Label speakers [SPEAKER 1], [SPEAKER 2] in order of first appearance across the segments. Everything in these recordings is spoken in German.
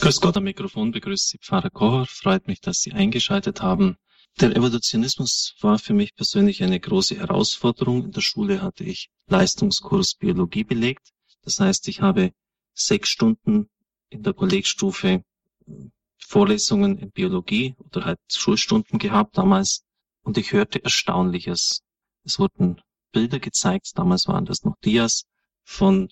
[SPEAKER 1] Grüß Gott am Mikrofon, begrüßt Sie Pfarrer Kocher. Freut mich, dass Sie eingeschaltet haben. Der Evolutionismus war für mich persönlich eine große Herausforderung. In der Schule hatte ich Leistungskurs Biologie belegt. Das heißt, ich habe sechs Stunden in der Kollegstufe äh, Vorlesungen in Biologie oder halt Schulstunden gehabt damals und ich hörte Erstaunliches. Es wurden Bilder gezeigt, damals waren das noch Dias, von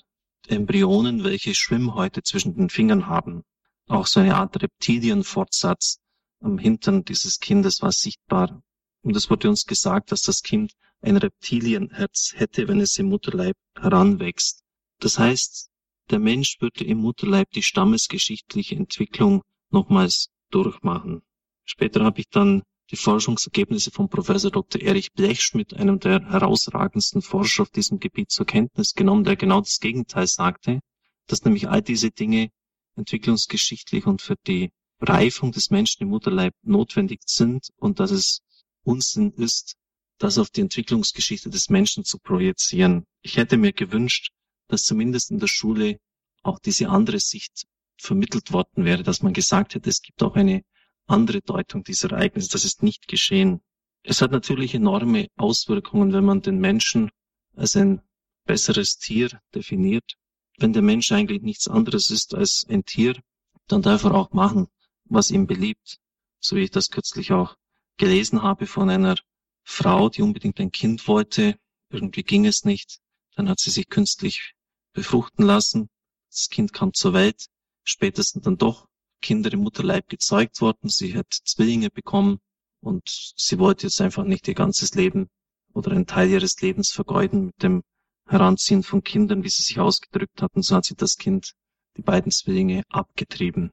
[SPEAKER 1] Embryonen, welche Schwimmhäute zwischen den Fingern haben. Auch so eine Art Reptilienfortsatz am Hintern dieses Kindes war sichtbar. Und es wurde uns gesagt, dass das Kind ein Reptilienherz hätte, wenn es im Mutterleib heranwächst. Das heißt, der Mensch würde im Mutterleib die stammesgeschichtliche Entwicklung nochmals durchmachen. Später habe ich dann die Forschungsergebnisse von Professor Dr. Erich Blechschmidt, einem der herausragendsten Forscher auf diesem Gebiet, zur Kenntnis genommen, der genau das Gegenteil sagte, dass nämlich all diese Dinge entwicklungsgeschichtlich und für die Reifung des Menschen im Mutterleib notwendig sind und dass es Unsinn ist, das auf die Entwicklungsgeschichte des Menschen zu projizieren. Ich hätte mir gewünscht, dass zumindest in der Schule auch diese andere Sicht vermittelt worden wäre, dass man gesagt hätte, es gibt auch eine andere Deutung dieser Ereignisse. Das ist nicht geschehen. Es hat natürlich enorme Auswirkungen, wenn man den Menschen als ein besseres Tier definiert wenn der Mensch eigentlich nichts anderes ist als ein Tier, dann darf er auch machen, was ihm beliebt. So wie ich das kürzlich auch gelesen habe von einer Frau, die unbedingt ein Kind wollte. Irgendwie ging es nicht. Dann hat sie sich künstlich befruchten lassen. Das Kind kam zur Welt. Spätestens dann doch Kinder im Mutterleib gezeugt worden. Sie hat Zwillinge bekommen und sie wollte jetzt einfach nicht ihr ganzes Leben oder einen Teil ihres Lebens vergeuden mit dem Heranziehen von Kindern, wie sie sich ausgedrückt hatten, so hat sie das Kind, die beiden Zwillinge, abgetrieben.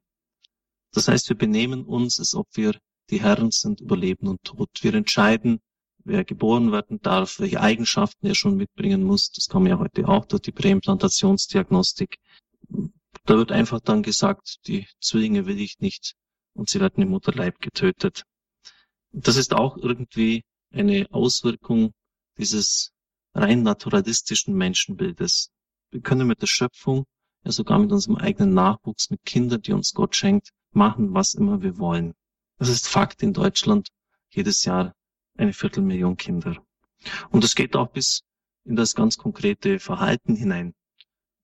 [SPEAKER 1] Das heißt, wir benehmen uns, als ob wir die Herren sind über Leben und Tod. Wir entscheiden, wer geboren werden darf, welche Eigenschaften er schon mitbringen muss. Das kann man ja heute auch durch die Präimplantationsdiagnostik. Da wird einfach dann gesagt, die Zwillinge will ich nicht und sie werden im Mutterleib getötet. Das ist auch irgendwie eine Auswirkung dieses rein naturalistischen Menschenbildes. Wir können mit der Schöpfung, ja sogar mit unserem eigenen Nachwuchs, mit Kindern, die uns Gott schenkt, machen, was immer wir wollen. Das ist Fakt in Deutschland. Jedes Jahr eine Viertelmillion Kinder. Und es geht auch bis in das ganz konkrete Verhalten hinein.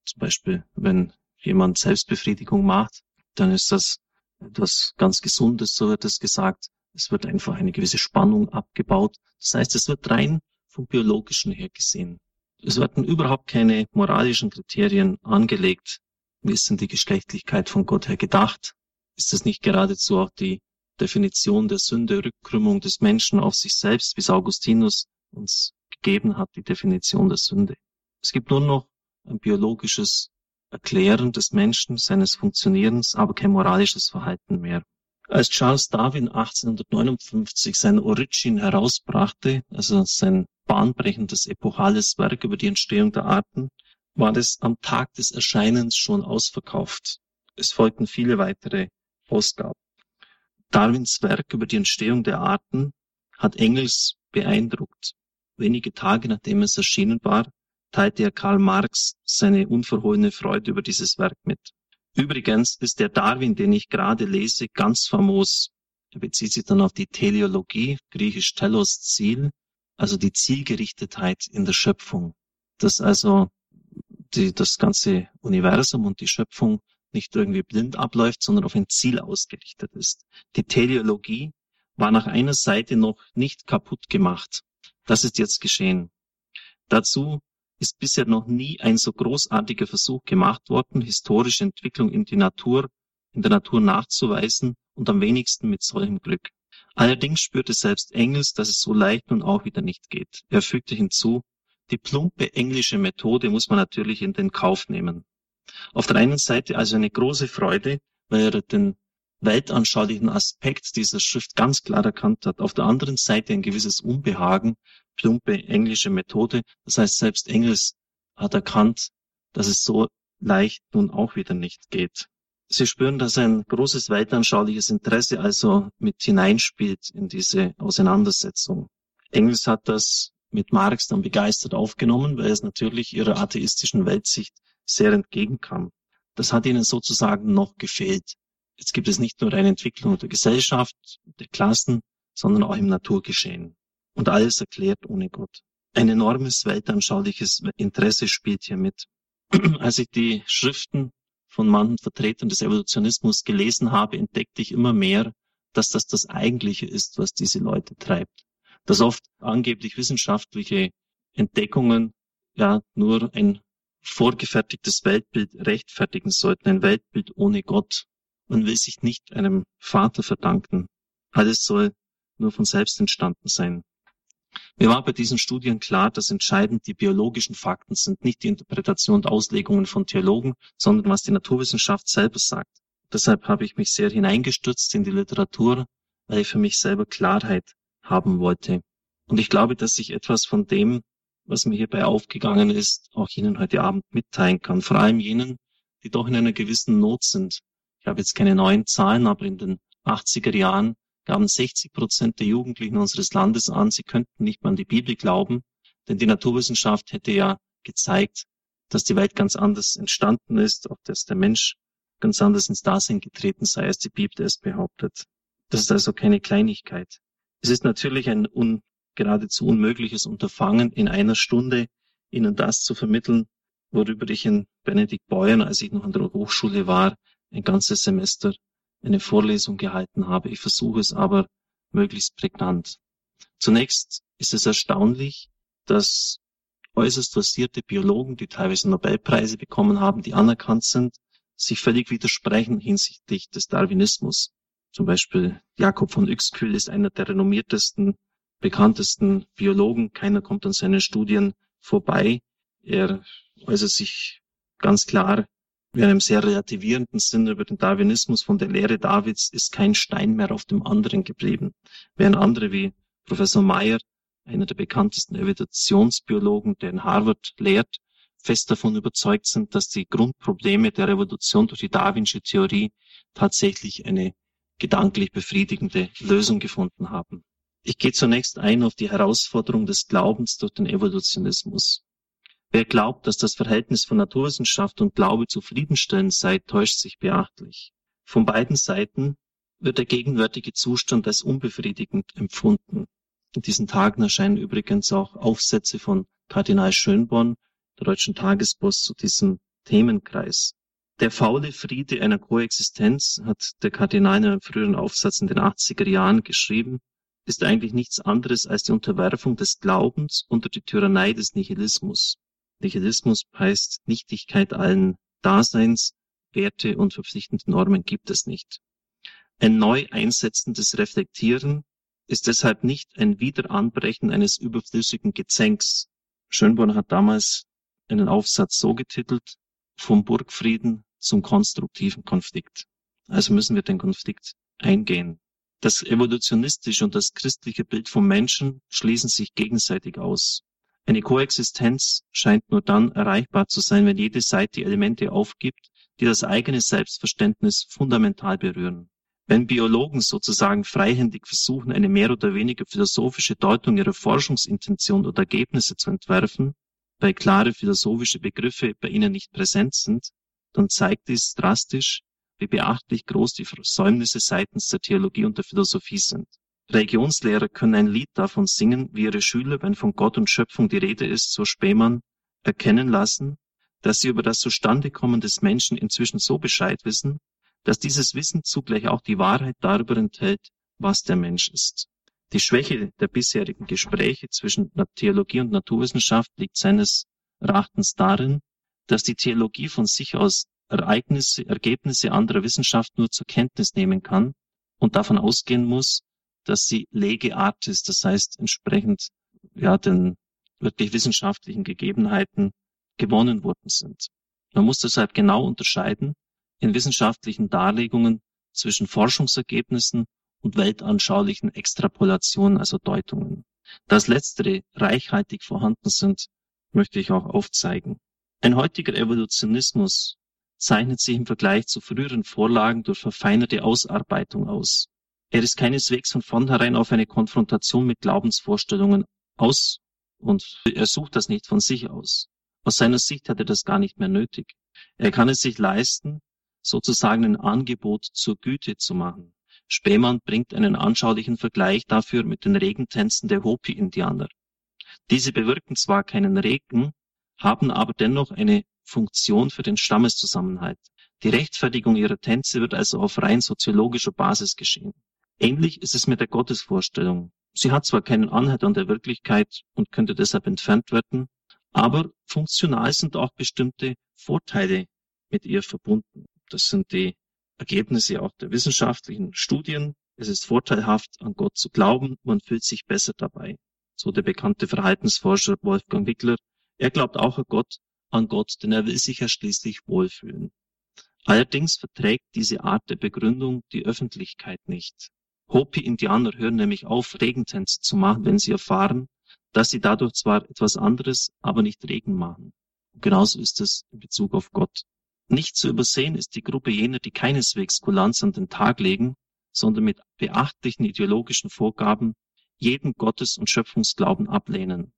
[SPEAKER 1] Zum Beispiel, wenn jemand Selbstbefriedigung macht, dann ist das etwas ganz Gesundes, so wird es gesagt. Es wird einfach eine gewisse Spannung abgebaut. Das heißt, es wird rein vom biologischen her gesehen. Es werden überhaupt keine moralischen Kriterien angelegt. Wie ist denn die Geschlechtlichkeit von Gott her gedacht? Ist das nicht geradezu auch die Definition der Sünde, Rückkrümmung des Menschen auf sich selbst, wie es Augustinus uns gegeben hat, die Definition der Sünde? Es gibt nur noch ein biologisches Erklären des Menschen, seines Funktionierens, aber kein moralisches Verhalten mehr. Als Charles Darwin 1859 sein Origin herausbrachte, also sein bahnbrechendes epochales Werk über die Entstehung der Arten, war es am Tag des Erscheinens schon ausverkauft. Es folgten viele weitere Ausgaben. Darwins Werk über die Entstehung der Arten hat Engels beeindruckt. Wenige Tage nachdem es erschienen war, teilte er Karl Marx seine unverhohlene Freude über dieses Werk mit. Übrigens ist der Darwin, den ich gerade lese, ganz famos. Er bezieht sich dann auf die Teleologie, griechisch telos Ziel, also die Zielgerichtetheit in der Schöpfung. Dass also die, das ganze Universum und die Schöpfung nicht irgendwie blind abläuft, sondern auf ein Ziel ausgerichtet ist. Die Teleologie war nach einer Seite noch nicht kaputt gemacht. Das ist jetzt geschehen. Dazu ist bisher noch nie ein so großartiger Versuch gemacht worden, historische Entwicklung in die Natur, in der Natur nachzuweisen und am wenigsten mit solchem Glück. Allerdings spürte selbst Engels, dass es so leicht nun auch wieder nicht geht. Er fügte hinzu, die plumpe englische Methode muss man natürlich in den Kauf nehmen. Auf der einen Seite also eine große Freude, weil er den weltanschaulichen Aspekt dieser Schrift ganz klar erkannt hat. Auf der anderen Seite ein gewisses Unbehagen, plumpe englische Methode. Das heißt, selbst Engels hat erkannt, dass es so leicht nun auch wieder nicht geht. Sie spüren, dass ein großes weltanschauliches Interesse also mit hineinspielt in diese Auseinandersetzung. Engels hat das mit Marx dann begeistert aufgenommen, weil es natürlich ihrer atheistischen Weltsicht sehr entgegenkam. Das hat ihnen sozusagen noch gefehlt. Jetzt gibt es nicht nur eine Entwicklung der Gesellschaft, der Klassen, sondern auch im Naturgeschehen. Und alles erklärt ohne Gott. Ein enormes weltanschauliches Interesse spielt hier mit. Als ich die Schriften von manchen Vertretern des Evolutionismus gelesen habe, entdeckte ich immer mehr, dass das das Eigentliche ist, was diese Leute treibt. Dass oft angeblich wissenschaftliche Entdeckungen ja nur ein vorgefertigtes Weltbild rechtfertigen sollten, ein Weltbild ohne Gott. Man will sich nicht einem Vater verdanken. Alles soll nur von selbst entstanden sein. Mir war bei diesen Studien klar, dass entscheidend die biologischen Fakten sind, nicht die Interpretation und Auslegungen von Theologen, sondern was die Naturwissenschaft selber sagt. Deshalb habe ich mich sehr hineingestürzt in die Literatur, weil ich für mich selber Klarheit haben wollte. Und ich glaube, dass ich etwas von dem, was mir hierbei aufgegangen ist, auch Ihnen heute Abend mitteilen kann. Vor allem jenen, die doch in einer gewissen Not sind. Ich habe jetzt keine neuen Zahlen, aber in den 80er Jahren gaben 60 Prozent der Jugendlichen unseres Landes an, sie könnten nicht mehr an die Bibel glauben, denn die Naturwissenschaft hätte ja gezeigt, dass die Welt ganz anders entstanden ist, auch dass der Mensch ganz anders ins Dasein getreten sei, als die Bibel es behauptet. Das ist also keine Kleinigkeit. Es ist natürlich ein un, geradezu unmögliches Unterfangen, in einer Stunde Ihnen das zu vermitteln, worüber ich in Benedikt Beuern, als ich noch an der Hochschule war, ein ganzes Semester eine Vorlesung gehalten habe. Ich versuche es aber möglichst prägnant. Zunächst ist es erstaunlich, dass äußerst versierte Biologen, die teilweise Nobelpreise bekommen haben, die anerkannt sind, sich völlig widersprechen hinsichtlich des Darwinismus. Zum Beispiel Jakob von Uexküll ist einer der renommiertesten, bekanntesten Biologen. Keiner kommt an seinen Studien vorbei. Er äußert sich ganz klar in einem sehr relativierenden Sinne über den Darwinismus von der Lehre Davids ist kein Stein mehr auf dem anderen geblieben, während andere wie Professor Meyer, einer der bekanntesten Evolutionsbiologen, der in Harvard lehrt, fest davon überzeugt sind, dass die Grundprobleme der Revolution durch die Darwinsche Theorie tatsächlich eine gedanklich befriedigende Lösung gefunden haben. Ich gehe zunächst ein auf die Herausforderung des Glaubens durch den Evolutionismus. Wer glaubt, dass das Verhältnis von Naturwissenschaft und Glaube zufriedenstellend sei, täuscht sich beachtlich. Von beiden Seiten wird der gegenwärtige Zustand als unbefriedigend empfunden. In diesen Tagen erscheinen übrigens auch Aufsätze von Kardinal Schönborn, der Deutschen Tagespost, zu diesem Themenkreis. Der faule Friede einer Koexistenz, hat der Kardinal in einem früheren Aufsatz in den 80er Jahren geschrieben, ist eigentlich nichts anderes als die Unterwerfung des Glaubens unter die Tyrannei des Nihilismus. Nihilismus heißt Nichtigkeit allen Daseins, Werte und verpflichtende Normen gibt es nicht. Ein neu einsetzendes Reflektieren ist deshalb nicht ein Wiederanbrechen eines überflüssigen Gezänks. Schönborn hat damals einen Aufsatz so getitelt, vom Burgfrieden zum konstruktiven Konflikt. Also müssen wir den Konflikt eingehen. Das evolutionistische und das christliche Bild vom Menschen schließen sich gegenseitig aus. Eine Koexistenz scheint nur dann erreichbar zu sein, wenn jede Seite Elemente aufgibt, die das eigene Selbstverständnis fundamental berühren. Wenn Biologen sozusagen freihändig versuchen, eine mehr oder weniger philosophische Deutung ihrer Forschungsintention oder Ergebnisse zu entwerfen, weil klare philosophische Begriffe bei ihnen nicht präsent sind, dann zeigt dies drastisch, wie beachtlich groß die Versäumnisse seitens der Theologie und der Philosophie sind. Religionslehrer können ein Lied davon singen, wie ihre Schüler, wenn von Gott und Schöpfung die Rede ist, so Spähmann, erkennen lassen, dass sie über das Zustandekommen des Menschen inzwischen so Bescheid wissen, dass dieses Wissen zugleich auch die Wahrheit darüber enthält, was der Mensch ist. Die Schwäche der bisherigen Gespräche zwischen Theologie und Naturwissenschaft liegt seines Erachtens darin, dass die Theologie von sich aus Ereignisse, Ergebnisse anderer Wissenschaft nur zur Kenntnis nehmen kann und davon ausgehen muss, dass sie lege artis, das heißt entsprechend ja den wirklich wissenschaftlichen Gegebenheiten gewonnen worden sind. Man muss deshalb genau unterscheiden in wissenschaftlichen Darlegungen zwischen Forschungsergebnissen und weltanschaulichen Extrapolationen, also Deutungen. Das letztere reichhaltig vorhanden sind, möchte ich auch aufzeigen. Ein heutiger Evolutionismus zeichnet sich im Vergleich zu früheren Vorlagen durch verfeinerte Ausarbeitung aus. Er ist keineswegs von vornherein auf eine Konfrontation mit Glaubensvorstellungen aus und er sucht das nicht von sich aus. Aus seiner Sicht hat er das gar nicht mehr nötig. Er kann es sich leisten, sozusagen ein Angebot zur Güte zu machen. Spemann bringt einen anschaulichen Vergleich dafür mit den Regentänzen der Hopi-Indianer. Diese bewirken zwar keinen Regen, haben aber dennoch eine Funktion für den Stammeszusammenhalt. Die Rechtfertigung ihrer Tänze wird also auf rein soziologischer Basis geschehen. Ähnlich ist es mit der Gottesvorstellung. Sie hat zwar keinen Anhalt an der Wirklichkeit und könnte deshalb entfernt werden, aber funktional sind auch bestimmte Vorteile mit ihr verbunden. Das sind die Ergebnisse auch der wissenschaftlichen Studien. Es ist vorteilhaft, an Gott zu glauben, man fühlt sich besser dabei. So der bekannte Verhaltensforscher Wolfgang Wickler. Er glaubt auch an Gott, an Gott, denn er will sich ja schließlich wohlfühlen. Allerdings verträgt diese Art der Begründung die Öffentlichkeit nicht. Hopi-Indianer hören nämlich auf, Regentänze zu machen, wenn sie erfahren, dass sie dadurch zwar etwas anderes, aber nicht Regen machen. Und genauso ist es in Bezug auf Gott. Nicht zu übersehen ist die Gruppe jener, die keineswegs Kulanz an den Tag legen, sondern mit beachtlichen ideologischen Vorgaben jeden Gottes- und Schöpfungsglauben ablehnen.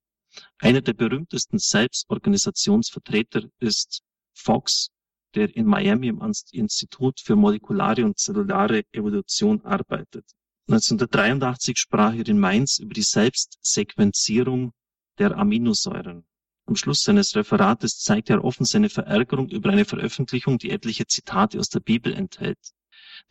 [SPEAKER 1] Einer der berühmtesten Selbstorganisationsvertreter ist Fox, der in Miami im Institut für molekulare und zellulare Evolution arbeitet. 1983 sprach er in Mainz über die Selbstsequenzierung der Aminosäuren. Am Schluss seines Referates zeigt er offen seine Verärgerung über eine Veröffentlichung, die etliche Zitate aus der Bibel enthält.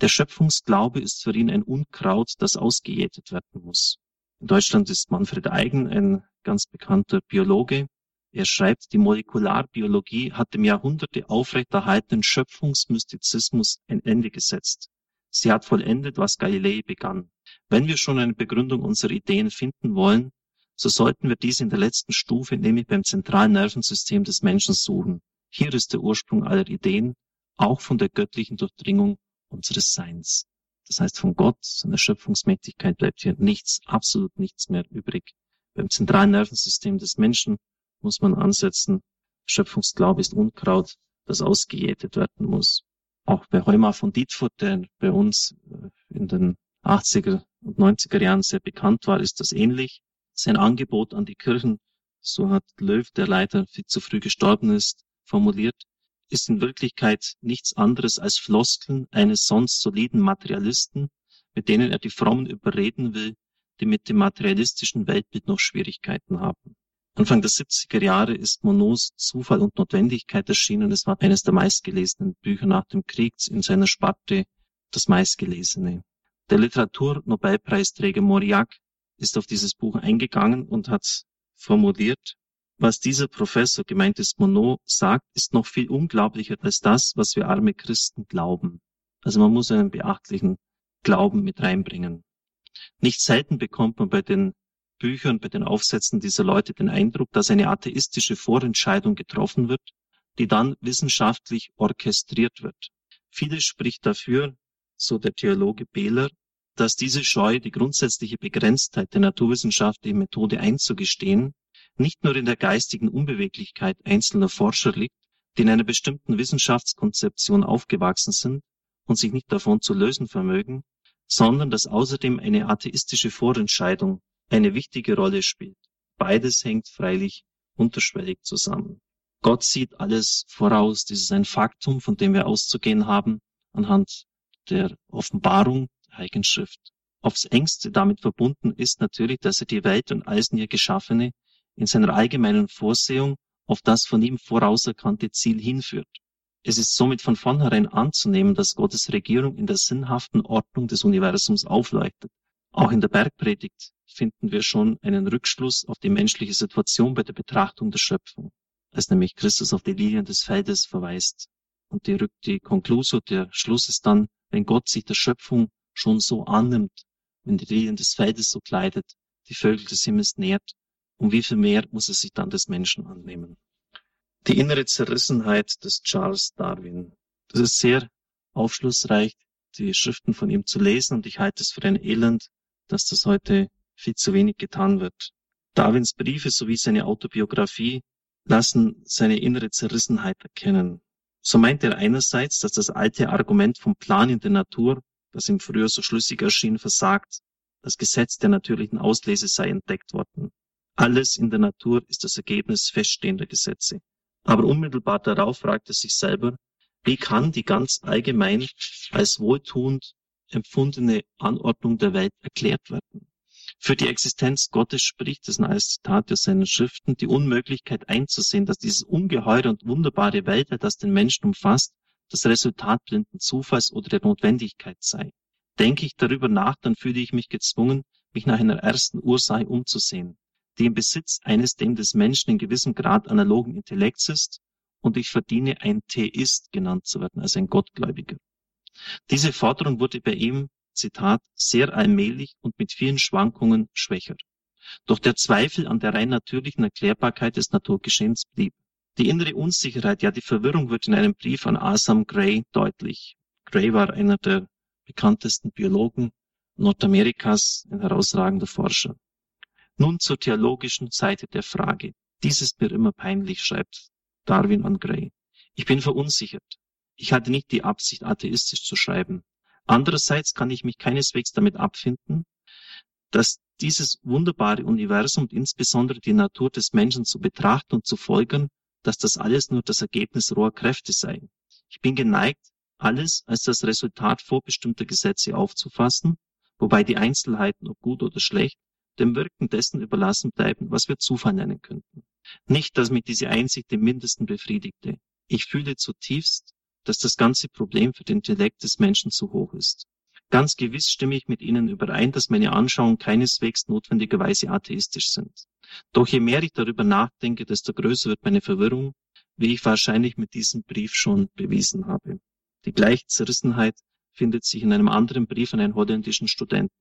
[SPEAKER 1] Der Schöpfungsglaube ist für ihn ein Unkraut, das ausgejätet werden muss. In Deutschland ist Manfred Eigen ein ganz bekannter Biologe. Er schreibt, die Molekularbiologie hat dem Jahrhunderte aufrechterhaltenen Schöpfungsmystizismus ein Ende gesetzt. Sie hat vollendet, was Galilei begann. Wenn wir schon eine Begründung unserer Ideen finden wollen, so sollten wir diese in der letzten Stufe, nämlich beim zentralen Nervensystem des Menschen suchen. Hier ist der Ursprung aller Ideen, auch von der göttlichen Durchdringung unseres Seins. Das heißt, von Gott, seiner Schöpfungsmächtigkeit bleibt hier nichts, absolut nichts mehr übrig. Beim zentralen Nervensystem des Menschen muss man ansetzen. Schöpfungsglaube ist Unkraut, das ausgejätet werden muss. Auch bei Heuma von Dietfurt, der bei uns äh, in den 80er und 90er Jahren sehr bekannt war, ist das ähnlich. Sein Angebot an die Kirchen, so hat Löw, der leider viel zu früh gestorben ist, formuliert, ist in Wirklichkeit nichts anderes als Floskeln eines sonst soliden Materialisten, mit denen er die Frommen überreden will, die mit dem materialistischen Weltbild noch Schwierigkeiten haben. Anfang der 70er Jahre ist Monod Zufall und Notwendigkeit erschienen. Es war eines der meistgelesenen Bücher nach dem Krieg in seiner Sparte das meistgelesene. Der Literaturnobelpreisträger Mauriac ist auf dieses Buch eingegangen und hat formuliert, was dieser Professor, gemeint ist Monod, sagt, ist noch viel unglaublicher als das, was wir arme Christen glauben. Also man muss einen beachtlichen Glauben mit reinbringen. Nicht selten bekommt man bei den Büchern, bei den Aufsätzen dieser Leute den Eindruck, dass eine atheistische Vorentscheidung getroffen wird, die dann wissenschaftlich orchestriert wird. Vieles spricht dafür, so der Theologe Behler, dass diese Scheu, die grundsätzliche Begrenztheit der naturwissenschaftlichen Methode einzugestehen, nicht nur in der geistigen Unbeweglichkeit einzelner Forscher liegt, die in einer bestimmten Wissenschaftskonzeption aufgewachsen sind und sich nicht davon zu lösen vermögen, sondern dass außerdem eine atheistische Vorentscheidung eine wichtige Rolle spielt. Beides hängt freilich unterschwellig zusammen. Gott sieht alles voraus. Das ist ein Faktum, von dem wir auszugehen haben anhand der Offenbarung der Heiligen Schrift. Aufs engste damit verbunden ist natürlich, dass er die Welt und alles in ihr Geschaffene in seiner allgemeinen Vorsehung auf das von ihm vorauserkannte Ziel hinführt. Es ist somit von vornherein anzunehmen, dass Gottes Regierung in der sinnhaften Ordnung des Universums aufleuchtet. Auch in der Bergpredigt finden wir schon einen Rückschluss auf die menschliche Situation bei der Betrachtung der Schöpfung, als nämlich Christus auf die Lilien des Feldes verweist. Und die, die Konklusio, der Schluss ist dann, wenn Gott sich der Schöpfung schon so annimmt, wenn die Lilien des Feldes so kleidet, die Vögel des Himmels nährt, um wie viel mehr muss er sich dann des Menschen annehmen. Die innere Zerrissenheit des Charles Darwin. Das ist sehr aufschlussreich, die Schriften von ihm zu lesen, und ich halte es für ein Elend, dass das heute viel zu wenig getan wird. Darwins Briefe sowie seine Autobiografie lassen seine innere Zerrissenheit erkennen. So meint er einerseits, dass das alte Argument vom Plan in der Natur, das ihm früher so schlüssig erschien, versagt. Das Gesetz der natürlichen Auslese sei entdeckt worden. Alles in der Natur ist das Ergebnis feststehender Gesetze. Aber unmittelbar darauf fragt er sich selber, Wie kann die ganz allgemein als wohltuend empfundene Anordnung der Welt erklärt werden? Für die Existenz Gottes spricht es als Zitat aus seinen Schriften die Unmöglichkeit einzusehen, dass dieses ungeheure und wunderbare Weltall, das den Menschen umfasst, das Resultat blinden Zufalls oder der Notwendigkeit sei. Denke ich darüber nach, dann fühle ich mich gezwungen, mich nach einer ersten Ursache umzusehen, die im Besitz eines dem des Menschen in gewissem Grad analogen Intellekts ist, und ich verdiene ein Theist genannt zu werden, also ein Gottgläubiger. Diese Forderung wurde bei ihm, Zitat, sehr allmählich und mit vielen Schwankungen schwächer. Doch der Zweifel an der rein natürlichen Erklärbarkeit des Naturgeschehens blieb. Die innere Unsicherheit, ja die Verwirrung wird in einem Brief an Asam Gray deutlich. Gray war einer der bekanntesten Biologen Nordamerikas, ein herausragender Forscher. Nun zur theologischen Seite der Frage. Dies ist mir immer peinlich, schreibt Darwin an Gray. Ich bin verunsichert. Ich hatte nicht die Absicht, atheistisch zu schreiben. Andererseits kann ich mich keineswegs damit abfinden, dass dieses wunderbare Universum und insbesondere die Natur des Menschen zu betrachten und zu folgern, dass das alles nur das Ergebnis roher Kräfte sei. Ich bin geneigt, alles als das Resultat vorbestimmter Gesetze aufzufassen, wobei die Einzelheiten, ob gut oder schlecht, dem Wirken dessen überlassen bleiben, was wir Zufall nennen könnten. Nicht, dass mich diese Einsicht im Mindesten befriedigte. Ich fühle zutiefst, dass das ganze Problem für den Intellekt des Menschen zu hoch ist. Ganz gewiss stimme ich mit Ihnen überein, dass meine Anschauungen keineswegs notwendigerweise atheistisch sind. Doch je mehr ich darüber nachdenke, desto größer wird meine Verwirrung, wie ich wahrscheinlich mit diesem Brief schon bewiesen habe. Die gleiche Zerrissenheit findet sich in einem anderen Brief an einen holländischen Studenten.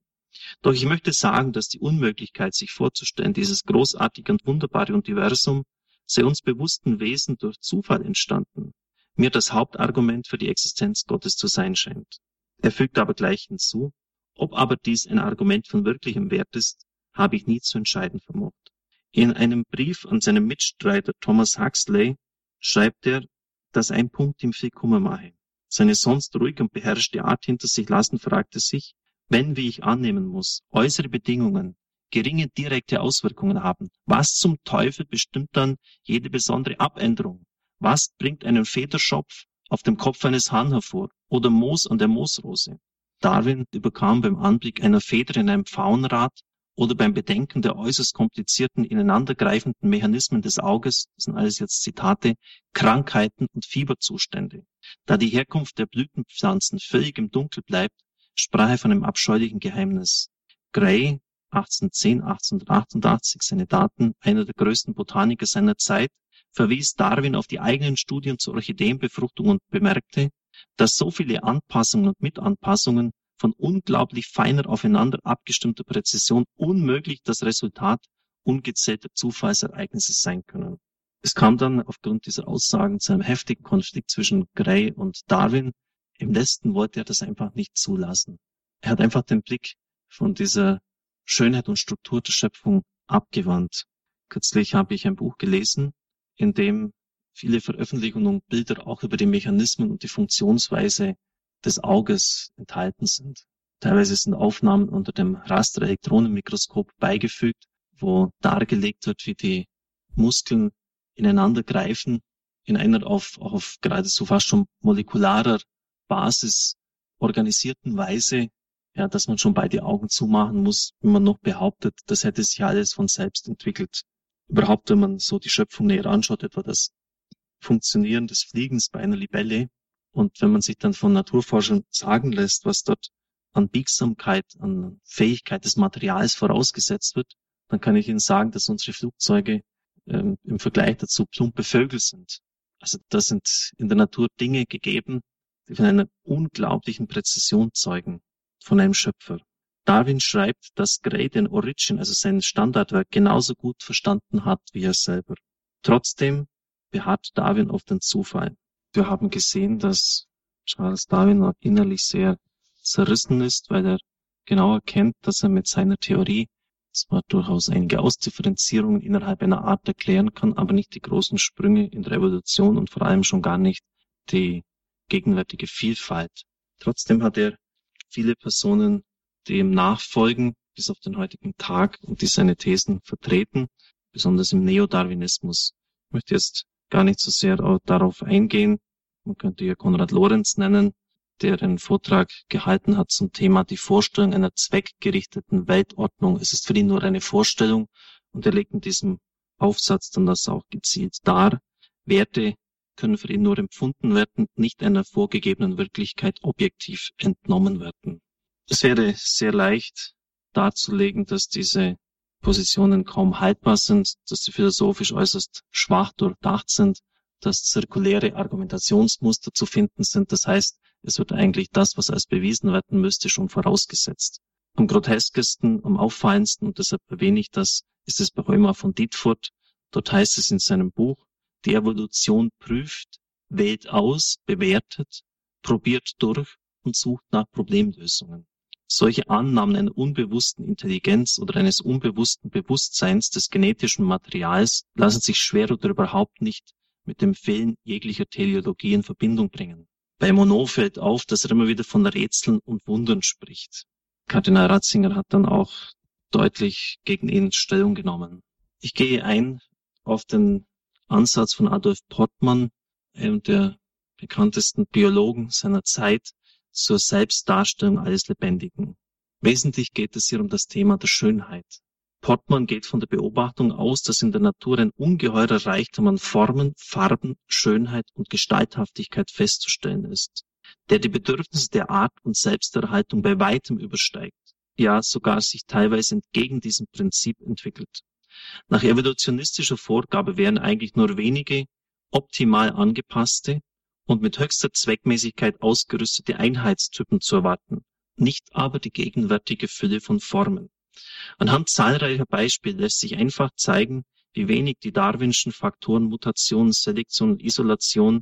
[SPEAKER 1] Doch ich möchte sagen, dass die Unmöglichkeit, sich vorzustellen, dieses großartige und wunderbare Universum sei uns bewussten Wesen durch Zufall entstanden, mir das Hauptargument für die Existenz Gottes zu sein scheint. Er fügt aber gleich hinzu, ob aber dies ein Argument von wirklichem Wert ist, habe ich nie zu entscheiden vermocht. In einem Brief an seinen Mitstreiter Thomas Huxley schreibt er, dass ein Punkt ihm viel Kummer mache. Seine sonst ruhige und beherrschte Art hinter sich lassen fragte sich, wenn, wie ich annehmen muss, äußere Bedingungen geringe direkte Auswirkungen haben, was zum Teufel bestimmt dann jede besondere Abänderung? Was bringt einen Federschopf auf dem Kopf eines Hahn hervor oder Moos an der Moosrose? Darwin überkam beim Anblick einer Feder in einem Pfauenrad oder beim Bedenken der äußerst komplizierten, ineinandergreifenden Mechanismen des Auges, das sind alles jetzt Zitate, Krankheiten und Fieberzustände. Da die Herkunft der Blütenpflanzen völlig im Dunkel bleibt, sprach er von einem abscheulichen Geheimnis. Gray, 1810, 1888, seine Daten, einer der größten Botaniker seiner Zeit, verwies Darwin auf die eigenen Studien zur Orchideenbefruchtung und bemerkte, dass so viele Anpassungen und Mitanpassungen von unglaublich feiner aufeinander abgestimmter Präzision unmöglich das Resultat ungezählter Zufallsereignisse sein können. Es kam dann aufgrund dieser Aussagen zu einem heftigen Konflikt zwischen Gray und Darwin. Im letzten wollte er das einfach nicht zulassen. Er hat einfach den Blick von dieser Schönheit und Struktur der Schöpfung abgewandt. Kürzlich habe ich ein Buch gelesen, in dem viele Veröffentlichungen und Bilder auch über die Mechanismen und die Funktionsweise des Auges enthalten sind. Teilweise sind Aufnahmen unter dem Rasterelektronenmikroskop beigefügt, wo dargelegt wird, wie die Muskeln ineinander greifen, in einer auf, auf geradezu fast schon molekularer Basis organisierten Weise, ja, dass man schon beide Augen zumachen muss, wenn man noch behauptet, das hätte sich alles von selbst entwickelt. Überhaupt, wenn man so die Schöpfung näher anschaut, etwa das Funktionieren des Fliegens bei einer Libelle, und wenn man sich dann von Naturforschern sagen lässt, was dort an Biegsamkeit, an Fähigkeit des Materials vorausgesetzt wird, dann kann ich Ihnen sagen, dass unsere Flugzeuge ähm, im Vergleich dazu plumpe Vögel sind. Also da sind in der Natur Dinge gegeben, die von einer unglaublichen Präzision zeugen, von einem Schöpfer. Darwin schreibt, dass Gray den Origin, also sein Standardwerk, genauso gut verstanden hat wie er selber. Trotzdem beharrt Darwin auf den Zufall. Wir haben gesehen, dass Charles Darwin innerlich sehr zerrissen ist, weil er genau erkennt, dass er mit seiner Theorie zwar durchaus einige Ausdifferenzierungen innerhalb einer Art erklären kann, aber nicht die großen Sprünge in der Evolution und vor allem schon gar nicht die gegenwärtige Vielfalt. Trotzdem hat er viele Personen, die ihm nachfolgen bis auf den heutigen Tag und die seine Thesen vertreten, besonders im Neodarwinismus. Ich möchte jetzt gar nicht so sehr darauf eingehen, Man könnte hier Konrad Lorenz nennen, der einen Vortrag gehalten hat zum Thema die Vorstellung einer zweckgerichteten Weltordnung. Es ist für ihn nur eine Vorstellung und er legt in diesem Aufsatz dann das auch gezielt dar. Werte können für ihn nur empfunden werden, nicht einer vorgegebenen Wirklichkeit objektiv entnommen werden. Es wäre sehr leicht darzulegen, dass diese Positionen kaum haltbar sind, dass sie philosophisch äußerst schwach durchdacht sind, dass zirkuläre Argumentationsmuster zu finden sind. Das heißt, es wird eigentlich das, was als bewiesen werden müsste, schon vorausgesetzt. Am groteskesten, am auffallendsten, und deshalb erwähne ich das, ist es bei Römer von Dietfurt. Dort heißt es in seinem Buch, die Evolution prüft, wählt aus, bewertet, probiert durch und sucht nach Problemlösungen. Solche Annahmen einer unbewussten Intelligenz oder eines unbewussten Bewusstseins des genetischen Materials lassen sich schwer oder überhaupt nicht mit dem Fehlen jeglicher Teleologie in Verbindung bringen. Bei Monod fällt auf, dass er immer wieder von Rätseln und Wundern spricht. Kardinal Ratzinger hat dann auch deutlich gegen ihn Stellung genommen. Ich gehe ein auf den Ansatz von Adolf Portmann, einem der bekanntesten Biologen seiner Zeit, zur Selbstdarstellung alles Lebendigen. Wesentlich geht es hier um das Thema der Schönheit. Portmann geht von der Beobachtung aus, dass in der Natur ein ungeheurer Reichtum an Formen, Farben, Schönheit und Gestalthaftigkeit festzustellen ist, der die Bedürfnisse der Art und Selbsterhaltung bei weitem übersteigt, ja sogar sich teilweise entgegen diesem Prinzip entwickelt. Nach evolutionistischer Vorgabe wären eigentlich nur wenige optimal angepasste und mit höchster Zweckmäßigkeit ausgerüstete Einheitstypen zu erwarten, nicht aber die gegenwärtige Fülle von Formen. Anhand zahlreicher Beispiele lässt sich einfach zeigen, wie wenig die darwinschen Faktoren Mutation, Selektion und Isolation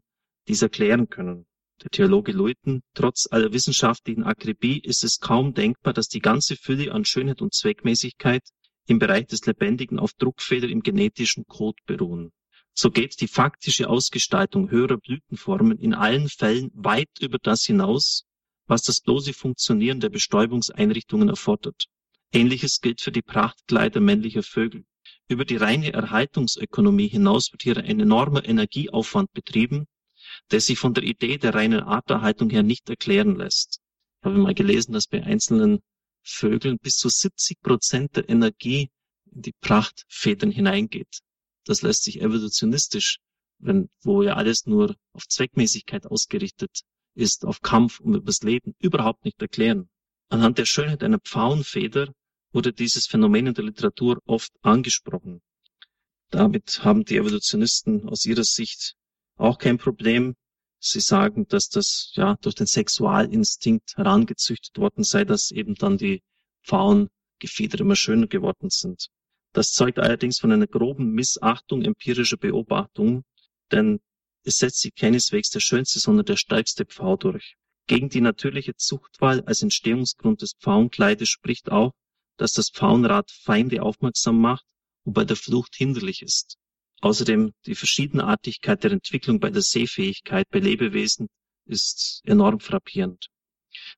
[SPEAKER 1] dies erklären können. Der Theologe Leuten, trotz aller wissenschaftlichen Akribie ist es kaum denkbar, dass die ganze Fülle an Schönheit und Zweckmäßigkeit im Bereich des Lebendigen auf Druckfehler im genetischen Code beruhen. So geht die faktische Ausgestaltung höherer Blütenformen in allen Fällen weit über das hinaus, was das bloße Funktionieren der Bestäubungseinrichtungen erfordert. Ähnliches gilt für die Prachtkleider männlicher Vögel. Über die reine Erhaltungsökonomie hinaus wird hier ein enormer Energieaufwand betrieben, der sich von der Idee der reinen Arterhaltung her nicht erklären lässt. Ich habe mal gelesen, dass bei einzelnen Vögeln bis zu 70 Prozent der Energie in die Prachtfedern hineingeht. Das lässt sich evolutionistisch, wenn, wo ja alles nur auf Zweckmäßigkeit ausgerichtet ist, auf Kampf um übers Leben, überhaupt nicht erklären. Anhand der Schönheit einer Pfauenfeder wurde dieses Phänomen in der Literatur oft angesprochen. Damit haben die Evolutionisten aus ihrer Sicht auch kein Problem. Sie sagen, dass das ja durch den Sexualinstinkt herangezüchtet worden sei, dass eben dann die Pfauengefieder immer schöner geworden sind. Das zeugt allerdings von einer groben Missachtung empirischer Beobachtung, denn es setzt sich keineswegs der schönste, sondern der stärkste Pfau durch. Gegen die natürliche Zuchtwahl als Entstehungsgrund des Pfauenkleides spricht auch, dass das Pfauenrad Feinde aufmerksam macht und bei der Flucht hinderlich ist. Außerdem die Verschiedenartigkeit der Entwicklung bei der Sehfähigkeit bei Lebewesen ist enorm frappierend.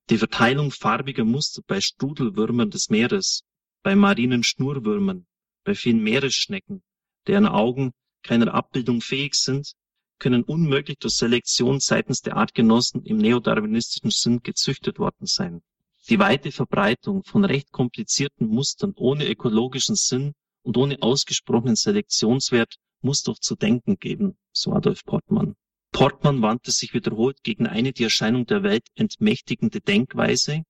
[SPEAKER 1] Die Verteilung farbiger Muster bei Strudelwürmern des Meeres, bei marinen Schnurwürmern, bei vielen Meeresschnecken, deren Augen keiner Abbildung fähig sind, können unmöglich durch Selektion seitens der Artgenossen im neodarwinistischen Sinn gezüchtet worden sein. Die weite Verbreitung von recht komplizierten Mustern ohne ökologischen Sinn und ohne ausgesprochenen Selektionswert muss doch zu denken geben, so Adolf Portmann. Portmann wandte sich wiederholt gegen eine die Erscheinung der Welt entmächtigende Denkweise,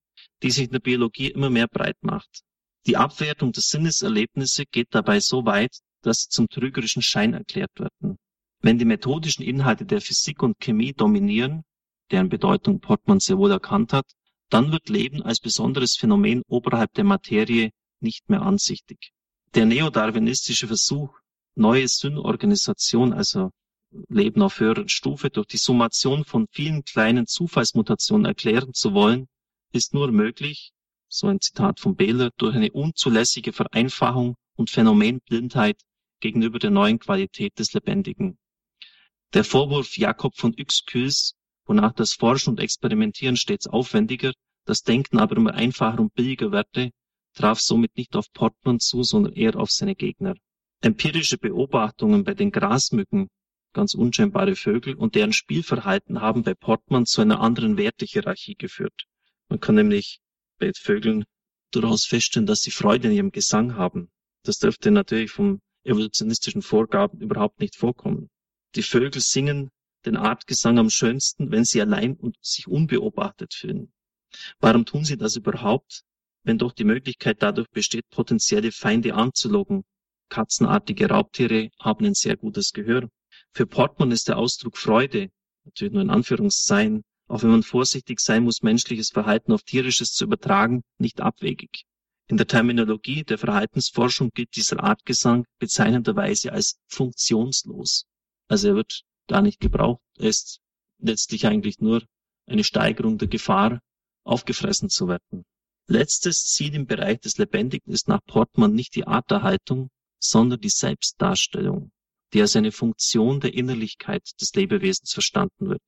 [SPEAKER 1] die sich in der Biologie immer mehr breit macht. Die Abwertung der Sinneserlebnisse geht dabei so weit, dass sie zum trügerischen Schein erklärt werden. Wenn die methodischen Inhalte der Physik und Chemie dominieren, deren Bedeutung Portmann sehr wohl erkannt hat, dann wird Leben als besonderes Phänomen oberhalb der Materie nicht mehr ansichtig. Der neodarwinistische Versuch, neue Synnorganisation, also Leben auf höherer Stufe, durch die Summation von vielen kleinen Zufallsmutationen erklären zu wollen, ist nur möglich, so ein Zitat von Behler, durch eine unzulässige Vereinfachung und Phänomenblindheit gegenüber der neuen Qualität des Lebendigen. Der Vorwurf Jakob von Uexküls, wonach das Forschen und Experimentieren stets aufwendiger, das Denken aber immer einfacher und billiger werde, traf somit nicht auf Portman zu, sondern eher auf seine Gegner. Empirische Beobachtungen bei den Grasmücken ganz unscheinbare Vögel und deren Spielverhalten haben bei Portman zu einer anderen Wertehierarchie geführt. Man kann nämlich bei Vögeln durchaus feststellen, dass sie Freude in ihrem Gesang haben. Das dürfte natürlich vom evolutionistischen Vorgaben überhaupt nicht vorkommen. Die Vögel singen den Artgesang am schönsten, wenn sie allein und sich unbeobachtet fühlen. Warum tun sie das überhaupt, wenn doch die Möglichkeit dadurch besteht, potenzielle Feinde anzulocken? Katzenartige Raubtiere haben ein sehr gutes Gehör. Für Portman ist der Ausdruck Freude, natürlich nur in Anführungszeichen, auch wenn man vorsichtig sein muss, menschliches Verhalten auf tierisches zu übertragen, nicht abwegig. In der Terminologie der Verhaltensforschung gilt dieser Artgesang bezeichnenderweise als funktionslos. Also er wird gar nicht gebraucht. Er ist letztlich eigentlich nur eine Steigerung der Gefahr, aufgefressen zu werden. Letztes Ziel im Bereich des Lebendigen ist nach Portman nicht die Arterhaltung, sondern die Selbstdarstellung, die als eine Funktion der Innerlichkeit des Lebewesens verstanden wird.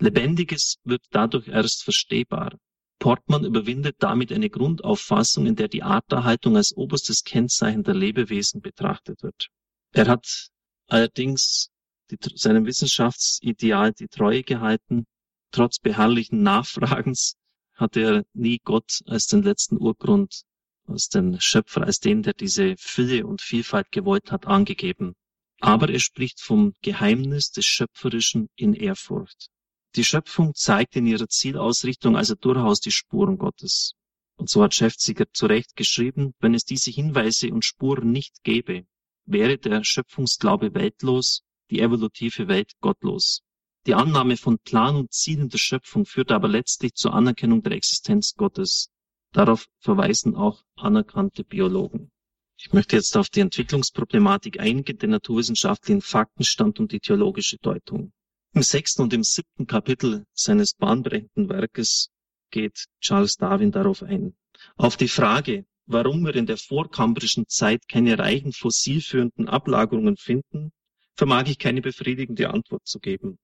[SPEAKER 1] Lebendiges wird dadurch erst verstehbar. Portman überwindet damit eine Grundauffassung, in der die Arterhaltung als oberstes Kennzeichen der Lebewesen betrachtet wird. Er hat allerdings die, seinem Wissenschaftsideal die Treue gehalten. Trotz beharrlichen Nachfragens hat er nie Gott als den letzten Urgrund, als den Schöpfer, als den, der diese Fülle und Vielfalt gewollt hat, angegeben. Aber er spricht vom Geheimnis des Schöpferischen in Ehrfurcht. Die Schöpfung zeigt in ihrer Zielausrichtung also durchaus die Spuren Gottes. Und so hat Schäfziger zu Recht geschrieben, wenn es diese Hinweise und Spuren nicht gäbe, wäre der Schöpfungsglaube weltlos, die evolutive Welt gottlos. Die Annahme von Plan und Zielen der Schöpfung führt aber letztlich zur Anerkennung der Existenz Gottes. Darauf verweisen auch anerkannte Biologen. Ich möchte jetzt auf die Entwicklungsproblematik eingehen, den naturwissenschaftlichen Faktenstand und die theologische Deutung. Im sechsten und im siebten Kapitel seines bahnbrechenden Werkes geht Charles Darwin darauf ein. Auf die Frage, warum wir in der vorkambrischen Zeit keine reichen fossilführenden Ablagerungen finden, vermag ich keine befriedigende Antwort zu geben.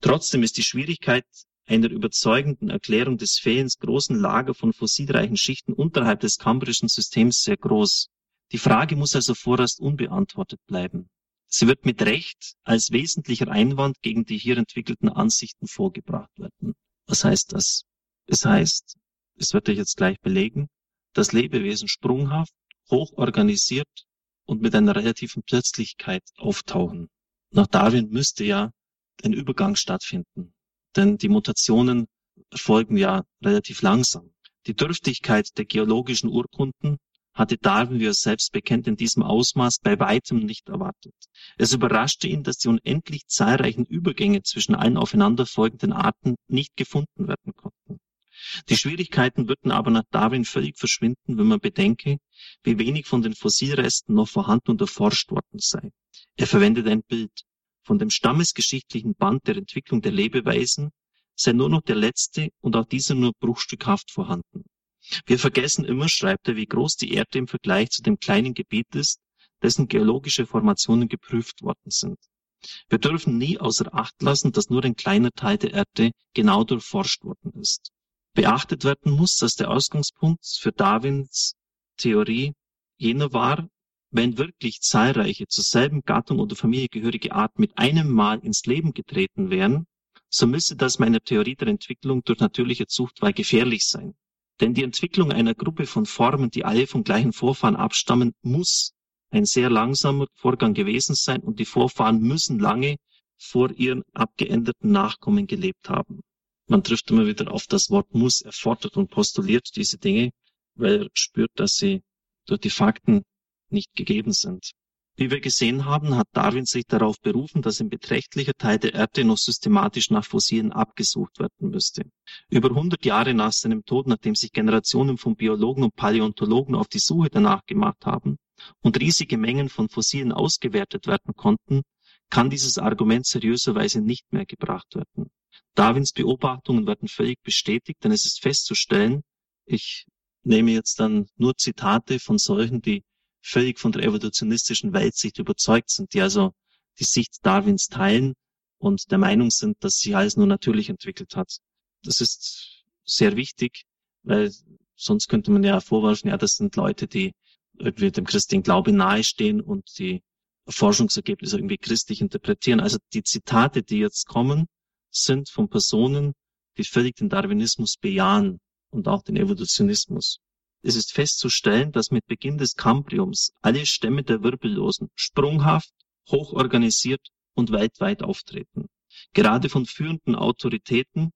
[SPEAKER 1] Trotzdem ist die Schwierigkeit einer überzeugenden Erklärung des Fehlens großen Lager von fossilreichen Schichten unterhalb des kambrischen Systems sehr groß. Die Frage muss also vorerst unbeantwortet bleiben. Sie wird mit Recht als wesentlicher Einwand gegen die hier entwickelten Ansichten vorgebracht werden. Was heißt das? Es heißt, es wird euch jetzt gleich belegen, dass Lebewesen sprunghaft, hoch organisiert und mit einer relativen Plötzlichkeit auftauchen. Nach Darwin müsste ja ein Übergang stattfinden, denn die Mutationen erfolgen ja relativ langsam. Die Dürftigkeit der geologischen Urkunden hatte Darwin, wie er selbst bekennt, in diesem Ausmaß bei weitem nicht erwartet. Es überraschte ihn, dass die unendlich zahlreichen Übergänge zwischen allen aufeinanderfolgenden Arten nicht gefunden werden konnten. Die Schwierigkeiten würden aber nach Darwin völlig verschwinden, wenn man bedenke, wie wenig von den Fossilresten noch vorhanden und erforscht worden sei. Er verwendet ein Bild. Von dem stammesgeschichtlichen Band der Entwicklung der Lebeweisen sei nur noch der letzte und auch dieser nur bruchstückhaft vorhanden. Wir vergessen immer, schreibt er, wie groß die Erde im Vergleich zu dem kleinen Gebiet ist, dessen geologische Formationen geprüft worden sind. Wir dürfen nie außer Acht lassen, dass nur ein kleiner Teil der Erde genau durchforscht worden ist. Beachtet werden muss, dass der Ausgangspunkt für Darwins Theorie jener war, wenn wirklich zahlreiche zur selben Gattung oder Familie gehörige Arten mit einem Mal ins Leben getreten wären, so müsste das meiner Theorie der Entwicklung durch natürliche Zuchtwahl gefährlich sein. Denn die Entwicklung einer Gruppe von Formen, die alle vom gleichen Vorfahren abstammen, muss ein sehr langsamer Vorgang gewesen sein und die Vorfahren müssen lange vor ihren abgeänderten Nachkommen gelebt haben. Man trifft immer wieder auf das Wort muss, erfordert und postuliert diese Dinge, weil er spürt, dass sie durch die Fakten nicht gegeben sind. Wie wir gesehen haben, hat Darwin sich darauf berufen, dass ein beträchtlicher Teil der Erde noch systematisch nach Fossilien abgesucht werden müsste. Über 100 Jahre nach seinem Tod, nachdem sich Generationen von Biologen und Paläontologen auf die Suche danach gemacht haben und riesige Mengen von Fossilien ausgewertet werden konnten, kann dieses Argument seriöserweise nicht mehr gebracht werden. Darwins Beobachtungen werden völlig bestätigt, denn es ist festzustellen, ich nehme jetzt dann nur Zitate von solchen, die völlig von der evolutionistischen Weltsicht überzeugt sind, die also die Sicht Darwins teilen und der Meinung sind, dass sich alles nur natürlich entwickelt hat. Das ist sehr wichtig, weil sonst könnte man ja vorwerfen, ja, das sind Leute, die irgendwie dem christlichen Glaube nahestehen und die Forschungsergebnisse irgendwie christlich interpretieren. Also die Zitate, die jetzt kommen, sind von Personen, die völlig den Darwinismus bejahen und auch den Evolutionismus. Es ist festzustellen, dass mit Beginn des Kambriums alle Stämme der Wirbellosen sprunghaft, hochorganisiert und weltweit auftreten. Gerade von führenden Autoritäten,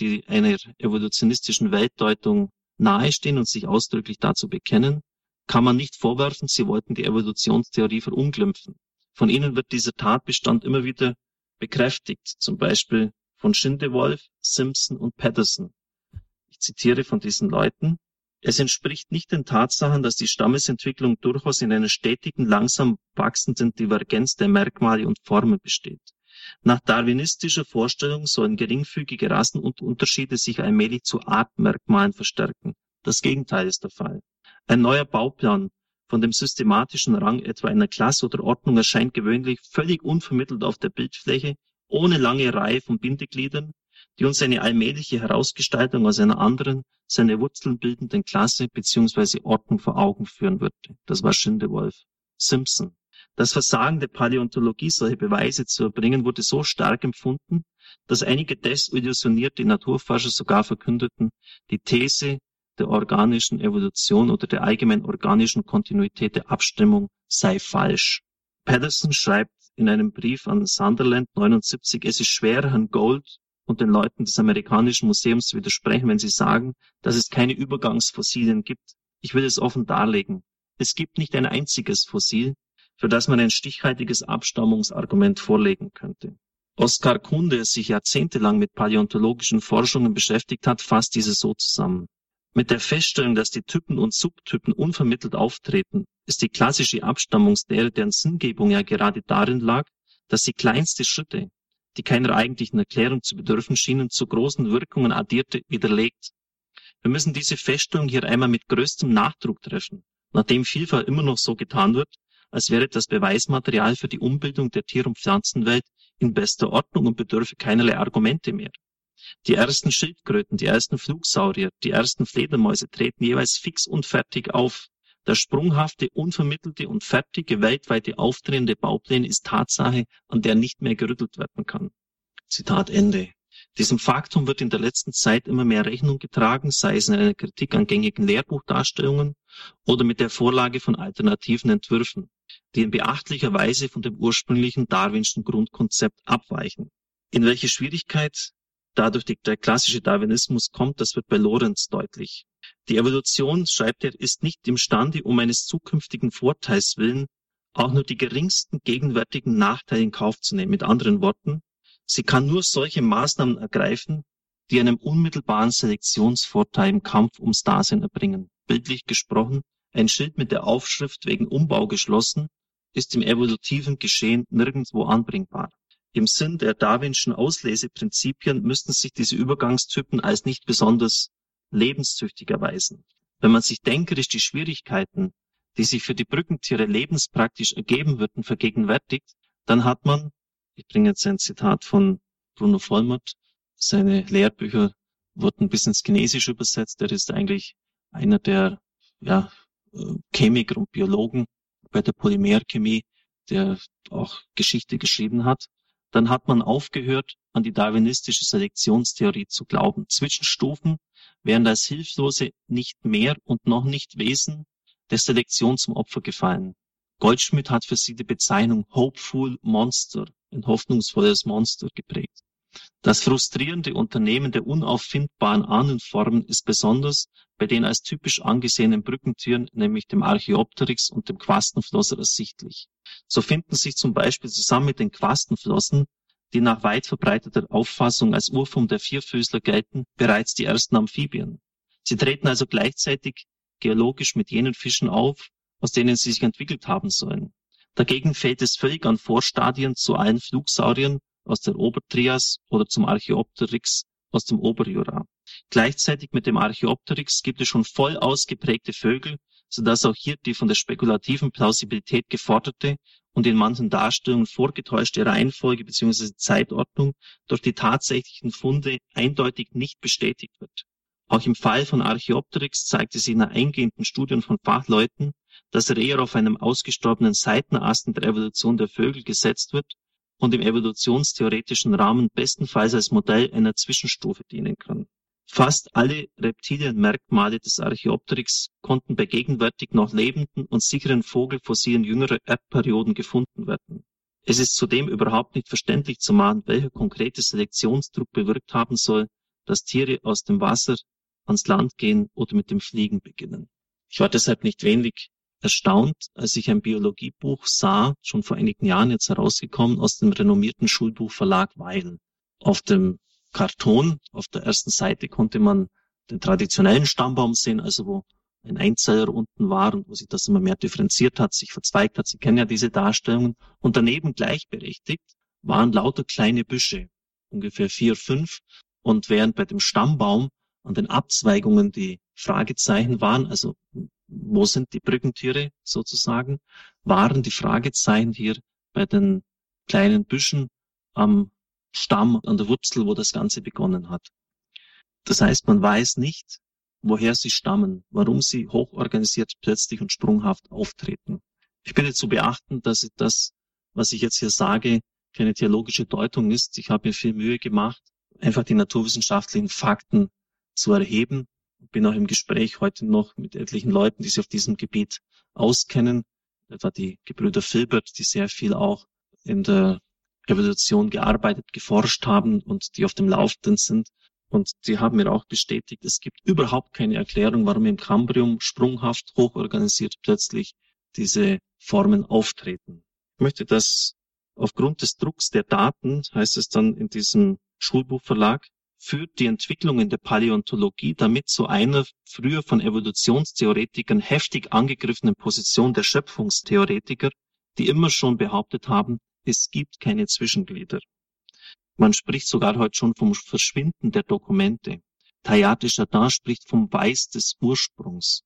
[SPEAKER 1] die einer evolutionistischen Weltdeutung nahestehen und sich ausdrücklich dazu bekennen, kann man nicht vorwerfen, sie wollten die Evolutionstheorie verunglimpfen. Von ihnen wird dieser Tatbestand immer wieder bekräftigt, zum Beispiel von Schindewolf, Simpson und Patterson. Ich zitiere von diesen Leuten. Es entspricht nicht den Tatsachen, dass die Stammesentwicklung durchaus in einer stetigen, langsam wachsenden Divergenz der Merkmale und Formen besteht. Nach darwinistischer Vorstellung sollen geringfügige Rassenunterschiede sich allmählich zu Artmerkmalen verstärken. Das Gegenteil ist der Fall. Ein neuer Bauplan von dem systematischen Rang etwa einer Klasse oder Ordnung erscheint gewöhnlich völlig unvermittelt auf der Bildfläche ohne lange Reihe von Bindegliedern, die uns eine allmähliche Herausgestaltung aus einer anderen, seine Wurzeln bildenden Klasse bzw. Ordnung vor Augen führen würde. Das war Schindewolf. Simpson. Das Versagen der Paläontologie, solche Beweise zu erbringen, wurde so stark empfunden, dass einige desillusionierte Naturforscher sogar verkündeten, die These der organischen Evolution oder der allgemein organischen Kontinuität der Abstimmung sei falsch. Patterson schreibt in einem Brief an Sunderland 79, es ist schwer, Herrn Gold und den Leuten des amerikanischen Museums widersprechen, wenn sie sagen, dass es keine Übergangsfossilien gibt. Ich will es offen darlegen. Es gibt nicht ein einziges Fossil, für das man ein stichhaltiges Abstammungsargument vorlegen könnte. Oskar Kuhn, der sich jahrzehntelang mit paläontologischen Forschungen beschäftigt hat, fasst diese so zusammen. Mit der Feststellung, dass die Typen und Subtypen unvermittelt auftreten, ist die klassische Abstammungslehre, deren Sinngebung ja gerade darin lag, dass sie kleinste Schritte, die keiner eigentlichen Erklärung zu bedürfen schienen, zu großen Wirkungen addierte, widerlegt. Wir müssen diese Feststellung hier einmal mit größtem Nachdruck treffen, nachdem vielfach immer noch so getan wird, als wäre das Beweismaterial für die Umbildung der Tier- und Pflanzenwelt in bester Ordnung und bedürfe keinerlei Argumente mehr. Die ersten Schildkröten, die ersten Flugsaurier, die ersten Fledermäuse treten jeweils fix und fertig auf. Der sprunghafte, unvermittelte und fertige weltweite auftretende Baupläne ist Tatsache, an der nicht mehr gerüttelt werden kann. Zitat Ende. Diesem Faktum wird in der letzten Zeit immer mehr Rechnung getragen, sei es in einer Kritik an gängigen Lehrbuchdarstellungen oder mit der Vorlage von alternativen Entwürfen, die in beachtlicher Weise von dem ursprünglichen darwinschen Grundkonzept abweichen. In welche Schwierigkeit dadurch die, der klassische Darwinismus kommt, das wird bei Lorenz deutlich. Die Evolution, schreibt er, ist nicht imstande, um eines zukünftigen Vorteils willen, auch nur die geringsten gegenwärtigen Nachteile in Kauf zu nehmen. Mit anderen Worten, sie kann nur solche Maßnahmen ergreifen, die einem unmittelbaren Selektionsvorteil im Kampf ums Dasein erbringen. Bildlich gesprochen, ein Schild mit der Aufschrift wegen Umbau geschlossen, ist im evolutiven Geschehen nirgendwo anbringbar. Im Sinn der Darwinschen Ausleseprinzipien müssten sich diese Übergangstypen als nicht besonders lebenstüchtig erweisen. Wenn man sich denkerisch die Schwierigkeiten, die sich für die Brückentiere lebenspraktisch ergeben würden, vergegenwärtigt, dann hat man, ich bringe jetzt ein Zitat von Bruno Vollmert, seine Lehrbücher wurden bis ins Chinesische übersetzt. Er ist eigentlich einer der ja, Chemiker und Biologen bei der Polymerchemie, der auch Geschichte geschrieben hat dann hat man aufgehört, an die darwinistische Selektionstheorie zu glauben. Zwischenstufen wären als Hilflose nicht mehr und noch nicht Wesen der Selektion zum Opfer gefallen. Goldschmidt hat für sie die Bezeichnung Hopeful Monster, ein hoffnungsvolles Monster geprägt. Das frustrierende Unternehmen der unauffindbaren Ahnenformen ist besonders bei den als typisch angesehenen Brückentieren, nämlich dem Archaeopteryx und dem Quastenflosser, ersichtlich. So finden sich zum Beispiel zusammen mit den Quastenflossen, die nach weit verbreiteter Auffassung als Urform der Vierfüßler gelten, bereits die ersten Amphibien. Sie treten also gleichzeitig geologisch mit jenen Fischen auf, aus denen sie sich entwickelt haben sollen. Dagegen fällt es völlig an Vorstadien zu allen Flugsauriern aus der Obertrias oder zum Archaeopteryx aus dem Oberjura. Gleichzeitig mit dem Archaeopteryx gibt es schon voll ausgeprägte Vögel, so dass auch hier die von der spekulativen Plausibilität geforderte und in manchen Darstellungen vorgetäuschte Reihenfolge bzw. Zeitordnung durch die tatsächlichen Funde eindeutig nicht bestätigt wird. Auch im Fall von Archaeopteryx zeigte sich nach eingehenden Studien von Fachleuten, dass er eher auf einem ausgestorbenen Seitenast in der Evolution der Vögel gesetzt wird und im evolutionstheoretischen Rahmen bestenfalls als Modell einer Zwischenstufe dienen kann. Fast alle Reptilienmerkmale des Archaeopteryx konnten bei gegenwärtig noch lebenden und sicheren Vogelfossilen jüngerer Erdperioden gefunden werden. Es ist zudem überhaupt nicht verständlich zu machen, welcher konkrete Selektionsdruck bewirkt haben soll, dass Tiere aus dem Wasser ans Land gehen oder mit dem Fliegen beginnen. Ich war deshalb nicht wenig erstaunt, als ich ein Biologiebuch sah, schon vor einigen Jahren jetzt herausgekommen, aus dem renommierten Schulbuchverlag Weil. Auf dem Karton, auf der ersten Seite konnte man den traditionellen Stammbaum sehen, also wo ein Einzeller unten war und wo sich das immer mehr differenziert hat, sich verzweigt hat. Sie kennen ja diese Darstellungen. Und daneben gleichberechtigt waren lauter kleine Büsche, ungefähr vier, fünf. Und während bei dem Stammbaum an den Abzweigungen die Fragezeichen waren, also wo sind die Brückentiere sozusagen, waren die Fragezeichen hier bei den kleinen Büschen am Stamm, an der Wurzel, wo das Ganze begonnen hat. Das heißt, man weiß nicht, woher sie stammen, warum sie hochorganisiert, plötzlich und sprunghaft auftreten. Ich bitte zu beachten, dass das, was ich jetzt hier sage, keine theologische Deutung ist. Ich habe mir viel Mühe gemacht, einfach die naturwissenschaftlichen Fakten zu erheben. Bin auch im Gespräch heute noch mit etlichen Leuten, die sich auf diesem Gebiet auskennen, etwa die Gebrüder Filbert, die sehr viel auch in der Evolution gearbeitet, geforscht haben und die auf dem Laufenden sind. Und die haben mir auch bestätigt, es gibt überhaupt keine Erklärung, warum im Kambrium sprunghaft, hochorganisiert plötzlich diese Formen auftreten. Ich möchte das aufgrund des Drucks der Daten, heißt es dann in diesem Schulbuchverlag, führt die Entwicklung in der Paläontologie damit zu einer früher von Evolutionstheoretikern heftig angegriffenen Position der Schöpfungstheoretiker, die immer schon behauptet haben, es gibt keine Zwischenglieder. Man spricht sogar heute schon vom Verschwinden der Dokumente. Tayate Chardin spricht vom Weiß des Ursprungs.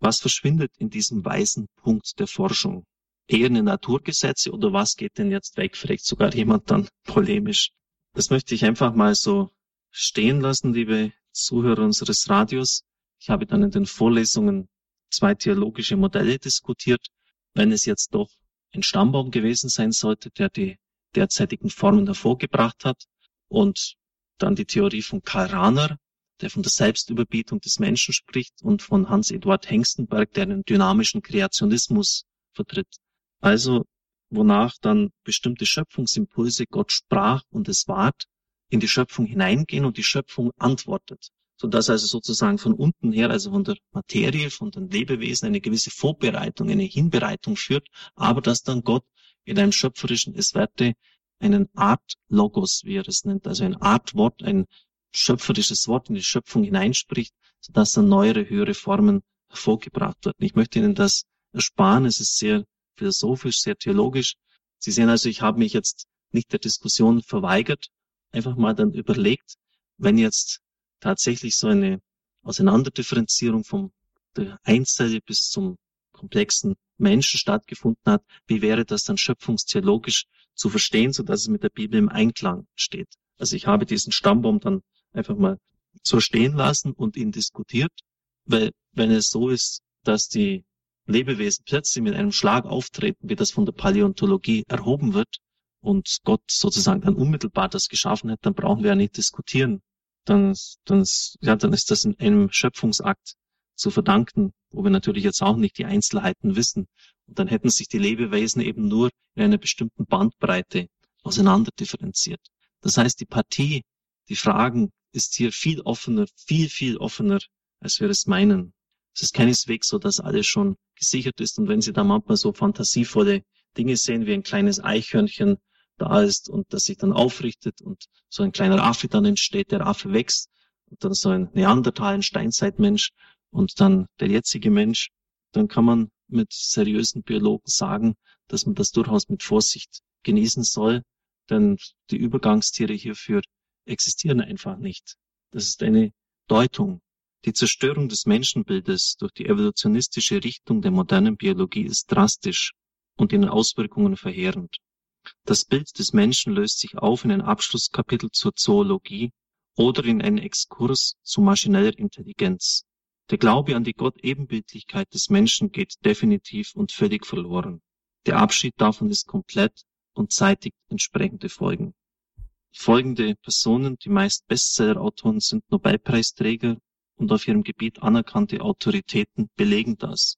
[SPEAKER 1] Was verschwindet in diesem weißen Punkt der Forschung? Eher eine Naturgesetze oder was geht denn jetzt weg? Fragt sogar jemand dann polemisch. Das möchte ich einfach mal so stehen lassen, liebe Zuhörer unseres Radios. Ich habe dann in den Vorlesungen zwei theologische Modelle diskutiert. Wenn es jetzt doch ein Stammbaum gewesen sein sollte, der die derzeitigen Formen hervorgebracht hat und dann die Theorie von Karl Rahner, der von der Selbstüberbietung des Menschen spricht und von Hans-Eduard Hengstenberg, der einen dynamischen Kreationismus vertritt. Also, wonach dann bestimmte Schöpfungsimpulse Gott sprach und es ward, in die Schöpfung hineingehen und die Schöpfung antwortet. Sodass also sozusagen von unten her, also von der Materie, von den Lebewesen eine gewisse Vorbereitung, eine Hinbereitung führt, aber dass dann Gott in einem schöpferischen Es werde einen Art Logos, wie er es nennt, also ein Art Wort, ein schöpferisches Wort in die Schöpfung hineinspricht, sodass dann neuere, höhere Formen hervorgebracht werden. Ich möchte Ihnen das ersparen. Es ist sehr philosophisch, sehr theologisch. Sie sehen also, ich habe mich jetzt nicht der Diskussion verweigert, einfach mal dann überlegt, wenn jetzt tatsächlich so eine Auseinanderdifferenzierung vom der Einzelle bis zum komplexen Menschen stattgefunden hat, wie wäre das dann schöpfungstheologisch zu verstehen, so dass es mit der Bibel im Einklang steht. Also ich habe diesen Stammbaum dann einfach mal so stehen lassen und ihn diskutiert, weil wenn es so ist, dass die Lebewesen plötzlich mit einem Schlag auftreten, wie das von der Paläontologie erhoben wird, und Gott sozusagen dann unmittelbar das geschaffen hat, dann brauchen wir ja nicht diskutieren. Dann, dann, ja, dann ist das in einem Schöpfungsakt zu verdanken, wo wir natürlich jetzt auch nicht die Einzelheiten wissen. Und dann hätten sich die Lebewesen eben nur in einer bestimmten Bandbreite auseinander differenziert. Das heißt, die Partie, die Fragen ist hier viel offener, viel, viel offener, als wir es meinen. Es ist keineswegs so, dass alles schon gesichert ist. Und wenn Sie da manchmal so fantasievolle Dinge sehen wie ein kleines Eichhörnchen da ist und das sich dann aufrichtet und so ein kleiner Affe dann entsteht, der Affe wächst und dann so ein Neandertal, ein Steinzeitmensch und dann der jetzige Mensch, dann kann man mit seriösen Biologen sagen, dass man das durchaus mit Vorsicht genießen soll, denn die Übergangstiere hierfür existieren einfach nicht. Das ist eine Deutung. Die Zerstörung des Menschenbildes durch die evolutionistische Richtung der modernen Biologie ist drastisch und in den Auswirkungen verheerend. Das Bild des Menschen löst sich auf in ein Abschlusskapitel zur Zoologie oder in einen Exkurs zu maschineller Intelligenz. Der Glaube an die Gott-Ebenbildlichkeit des Menschen geht definitiv und völlig verloren. Der Abschied davon ist komplett und zeitigt entsprechende Folgen. Folgende Personen, die meist Bestseller-Autoren sind Nobelpreisträger und auf ihrem Gebiet anerkannte Autoritäten, belegen das.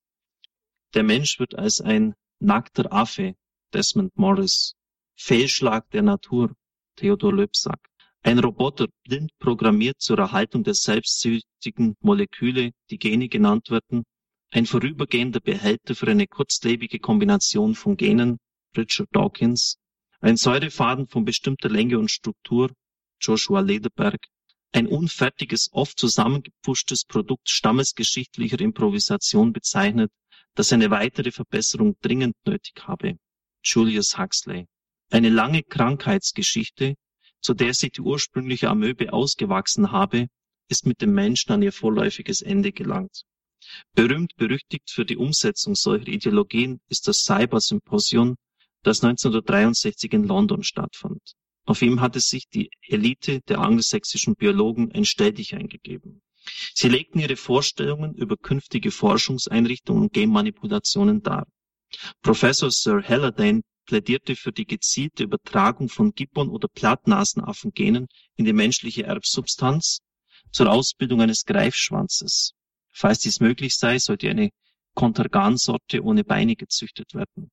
[SPEAKER 1] Der Mensch wird als ein nackter Affe, Desmond Morris, Fehlschlag der Natur, Theodor Löbsack, ein Roboter blind programmiert zur Erhaltung der selbstsüchtigen Moleküle, die Gene genannt werden, ein vorübergehender Behälter für eine kurzlebige Kombination von Genen, Richard Dawkins, ein Säurefaden von bestimmter Länge und Struktur, Joshua Lederberg, ein unfertiges, oft zusammengepfuschtes Produkt stammesgeschichtlicher Improvisation bezeichnet, das eine weitere Verbesserung dringend nötig habe, Julius Huxley. Eine lange Krankheitsgeschichte, zu der sich die ursprüngliche Amöbe ausgewachsen habe, ist mit dem Menschen an ihr vorläufiges Ende gelangt. Berühmt berüchtigt für die Umsetzung solcher Ideologien ist das Cyber-Symposion, das 1963 in London stattfand. Auf ihm hatte sich die Elite der angelsächsischen Biologen ein Stelldich eingegeben. Sie legten ihre Vorstellungen über künftige Forschungseinrichtungen und Genmanipulationen dar. Professor Sir Halliday plädierte für die gezielte Übertragung von Gibbon- oder Plattnasenaffengenen in die menschliche Erbsubstanz zur Ausbildung eines Greifschwanzes. Falls dies möglich sei, sollte eine Kontergan-Sorte ohne Beine gezüchtet werden.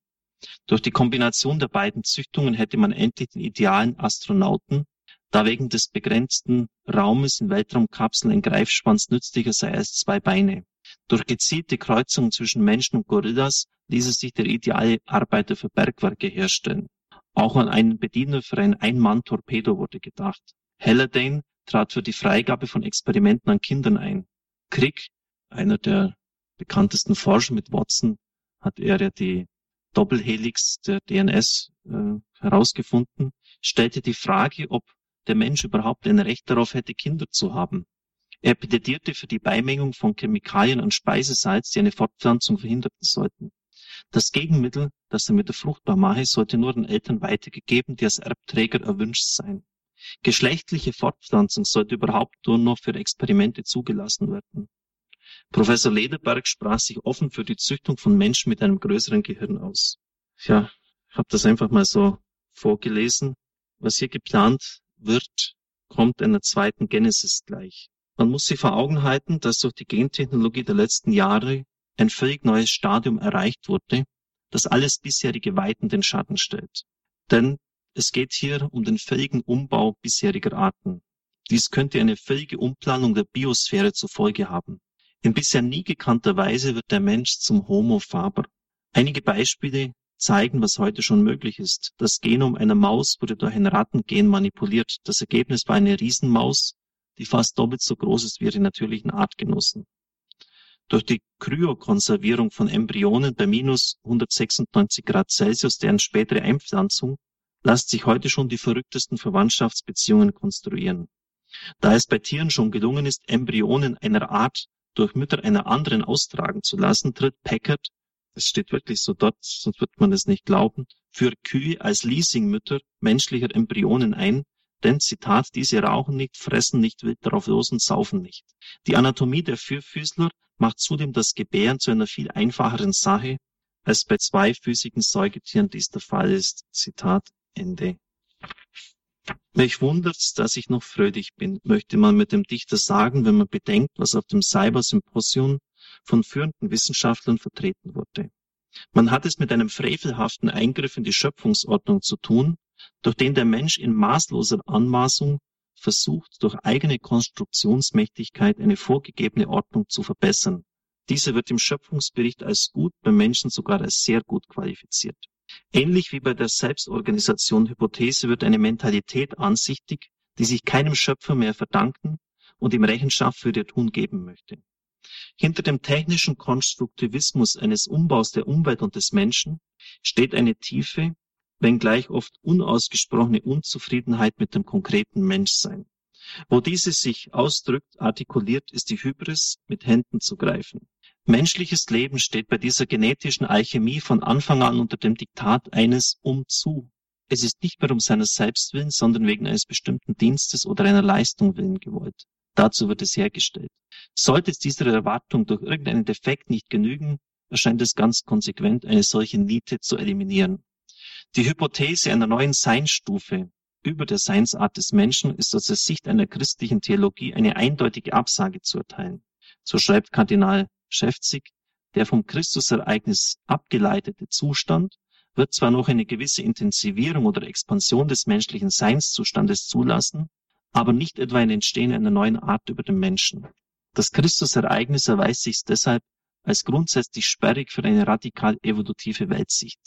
[SPEAKER 1] Durch die Kombination der beiden Züchtungen hätte man endlich den idealen Astronauten, da wegen des begrenzten Raumes in Weltraumkapseln ein Greifschwanz nützlicher sei als zwei Beine. Durch gezielte Kreuzungen zwischen Menschen und Gorillas ließe sich der ideale Arbeiter für Bergwerke herstellen. Auch an einen Bediener für ein Ein-Mann-Torpedo wurde gedacht. Halliday trat für die Freigabe von Experimenten an Kindern ein. Crick, einer der bekanntesten Forscher mit Watson, hat er ja die Doppelhelix der DNS äh, herausgefunden, stellte die Frage, ob der Mensch überhaupt ein Recht darauf hätte, Kinder zu haben. Er plädierte für die Beimengung von Chemikalien und Speisesalz, die eine Fortpflanzung verhinderten sollten. Das Gegenmittel, das er mit der fruchtbar mache, sollte nur den Eltern weitergegeben, die als Erbträger erwünscht seien. Geschlechtliche Fortpflanzung sollte überhaupt nur noch für Experimente zugelassen werden. Professor Lederberg sprach sich offen für die Züchtung von Menschen mit einem größeren Gehirn aus. Ja, ich habe das einfach mal so vorgelesen. Was hier geplant wird, kommt einer zweiten Genesis gleich. Man muss sich vor Augen halten, dass durch die Gentechnologie der letzten Jahre ein völlig neues Stadium erreicht wurde, das alles bisherige weit in den Schatten stellt. Denn es geht hier um den völligen Umbau bisheriger Arten. Dies könnte eine völlige Umplanung der Biosphäre zur Folge haben. In bisher nie gekannter Weise wird der Mensch zum Homo faber. Einige Beispiele zeigen, was heute schon möglich ist. Das Genom einer Maus wurde durch ein Rattengen manipuliert. Das Ergebnis war eine Riesenmaus, die fast doppelt so groß ist wie ihre natürlichen Artgenossen. Durch die Kryokonservierung von Embryonen bei minus 196 Grad Celsius, deren spätere Einpflanzung, lässt sich heute schon die verrücktesten Verwandtschaftsbeziehungen konstruieren. Da es bei Tieren schon gelungen ist, Embryonen einer Art durch Mütter einer anderen austragen zu lassen, tritt Packard, es steht wirklich so dort, sonst wird man es nicht glauben, für Kühe als Leasingmütter menschlicher Embryonen ein, denn Zitat, diese rauchen nicht, fressen nicht wild darauf los und saufen nicht. Die Anatomie der Vierfüßler macht zudem das Gebären zu einer viel einfacheren Sache, als bei zweifüßigen Säugetieren dies der Fall ist. Zitat Ende. Mich wundert's, dass ich noch fröhlich bin, möchte man mit dem Dichter sagen, wenn man bedenkt, was auf dem Cyber-Symposion von führenden Wissenschaftlern vertreten wurde. Man hat es mit einem frevelhaften Eingriff in die Schöpfungsordnung zu tun, durch den der Mensch in maßloser Anmaßung versucht, durch eigene Konstruktionsmächtigkeit eine vorgegebene Ordnung zu verbessern. Diese wird im Schöpfungsbericht als gut, beim Menschen sogar als sehr gut qualifiziert. Ähnlich wie bei der Selbstorganisation Hypothese wird eine Mentalität ansichtig, die sich keinem Schöpfer mehr verdanken und ihm Rechenschaft für ihr Tun geben möchte. Hinter dem technischen Konstruktivismus eines Umbaus der Umwelt und des Menschen steht eine tiefe, wenngleich oft unausgesprochene Unzufriedenheit mit dem konkreten Menschsein. Wo diese sich ausdrückt, artikuliert, ist die Hybris, mit Händen zu greifen. Menschliches Leben steht bei dieser genetischen Alchemie von Anfang an unter dem Diktat eines Umzu. Es ist nicht mehr um seines Selbst willen, sondern wegen eines bestimmten Dienstes oder einer Leistung willen gewollt. Dazu wird es hergestellt. Sollte es dieser Erwartung durch irgendeinen Defekt nicht genügen, erscheint es ganz konsequent, eine solche Niete zu eliminieren. Die Hypothese einer neuen Seinsstufe über der Seinsart des Menschen ist aus der Sicht einer christlichen Theologie eine eindeutige Absage zu erteilen. So schreibt Kardinal Schäfzig, der vom Christusereignis abgeleitete Zustand wird zwar noch eine gewisse Intensivierung oder Expansion des menschlichen Seinszustandes zulassen, aber nicht etwa ein Entstehen einer neuen Art über den Menschen. Das Christusereignis erweist sich deshalb als grundsätzlich sperrig für eine radikal evolutive Weltsicht.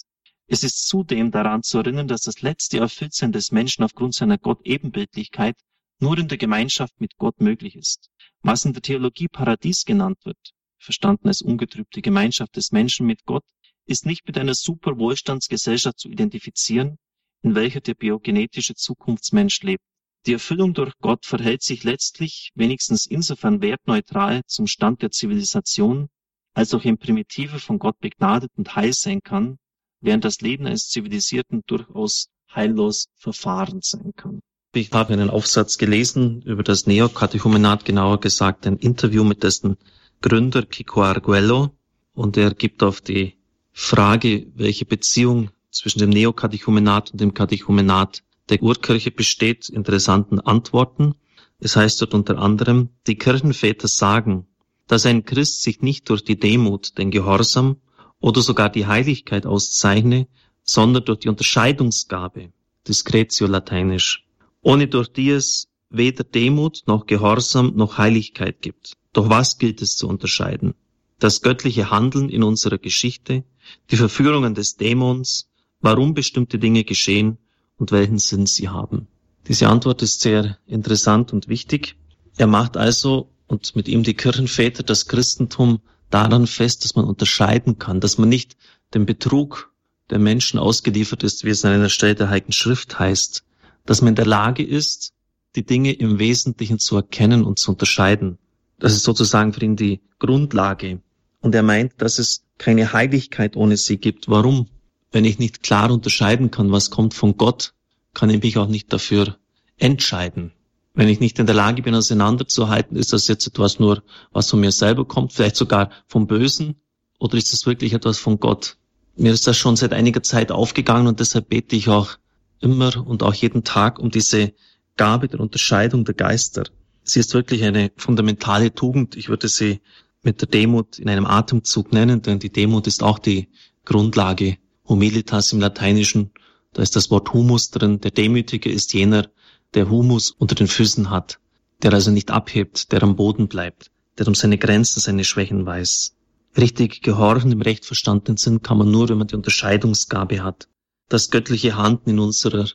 [SPEAKER 1] Es ist zudem daran zu erinnern, dass das letzte Erfülltsein des Menschen aufgrund seiner Gott-Ebenbildlichkeit nur in der Gemeinschaft mit Gott möglich ist. Was in der Theologie Paradies genannt wird, verstanden als ungetrübte Gemeinschaft des Menschen mit Gott, ist nicht mit einer Superwohlstandsgesellschaft zu identifizieren, in welcher der biogenetische Zukunftsmensch lebt. Die Erfüllung durch Gott verhält sich letztlich wenigstens insofern wertneutral zum Stand der Zivilisation, als auch ein Primitive von Gott begnadet und heil sein kann, während das Leben eines Zivilisierten durchaus heillos verfahren sein kann.
[SPEAKER 2] Ich habe einen Aufsatz gelesen über das Neokatechumenat, genauer gesagt ein Interview mit dessen Gründer Kiko Arguello und er gibt auf die Frage, welche Beziehung zwischen dem Neokatechumenat und dem Katechumenat der Urkirche besteht, interessanten Antworten. Es heißt dort unter anderem, die Kirchenväter sagen, dass ein Christ sich nicht durch die Demut, den Gehorsam oder sogar die Heiligkeit auszeichne, sondern durch die Unterscheidungsgabe, Discretio lateinisch, ohne durch die es weder Demut noch Gehorsam noch Heiligkeit gibt. Doch was gilt es zu unterscheiden? Das göttliche Handeln in unserer Geschichte, die Verführungen des Dämons, warum bestimmte Dinge geschehen und welchen Sinn sie haben. Diese Antwort ist sehr interessant und wichtig. Er macht also und mit ihm die Kirchenväter das Christentum daran fest, dass man unterscheiden kann, dass man nicht dem Betrug der Menschen ausgeliefert ist, wie es an einer Stelle der Heiligen Schrift heißt, dass man in der Lage ist, die Dinge im Wesentlichen zu erkennen und zu unterscheiden. Das ist sozusagen für ihn die Grundlage. Und er meint, dass es keine Heiligkeit ohne sie gibt. Warum? Wenn ich nicht klar unterscheiden kann, was kommt von Gott, kann ich mich auch nicht dafür entscheiden. Wenn ich nicht in der Lage bin, auseinanderzuhalten, ist das jetzt etwas nur, was von mir selber kommt, vielleicht sogar vom Bösen, oder ist das wirklich etwas von Gott? Mir ist das schon seit einiger Zeit aufgegangen und deshalb bete ich auch immer und auch jeden Tag um diese Gabe der Unterscheidung der Geister. Sie ist wirklich eine fundamentale Tugend. Ich würde sie mit der Demut in einem Atemzug nennen, denn die Demut ist auch die Grundlage. Humilitas im Lateinischen, da ist das Wort Humus drin. Der Demütige ist jener, der Humus unter den Füßen hat, der also nicht abhebt, der am Boden bleibt, der um seine Grenzen, seine Schwächen weiß. Richtig gehorchen im recht verstandenen Sinn kann man nur, wenn man die Unterscheidungsgabe hat. Das göttliche Handeln in unserer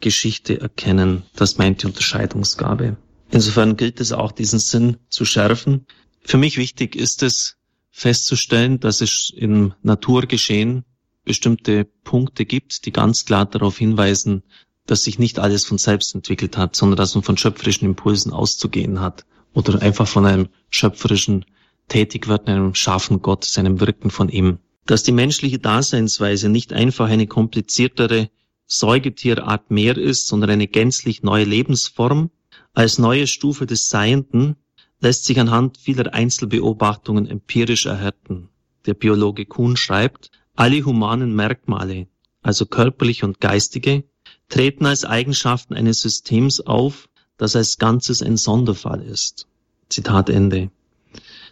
[SPEAKER 2] Geschichte erkennen, das meint die Unterscheidungsgabe. Insofern gilt es auch, diesen Sinn zu schärfen. Für mich wichtig ist es, festzustellen, dass es im Naturgeschehen bestimmte Punkte gibt, die ganz klar darauf hinweisen, dass sich nicht alles von selbst entwickelt hat, sondern dass man von schöpferischen Impulsen auszugehen hat oder einfach von einem schöpferischen Tätigwerden, einem scharfen Gott, seinem Wirken von ihm. Dass die menschliche Daseinsweise nicht einfach eine kompliziertere Säugetierart mehr ist, sondern eine gänzlich neue Lebensform, als neue Stufe des Seienden, lässt sich anhand vieler Einzelbeobachtungen empirisch erhärten. Der Biologe Kuhn schreibt, alle humanen Merkmale, also körperliche und geistige, treten als Eigenschaften eines Systems auf, das als Ganzes ein Sonderfall ist. Zitat Ende.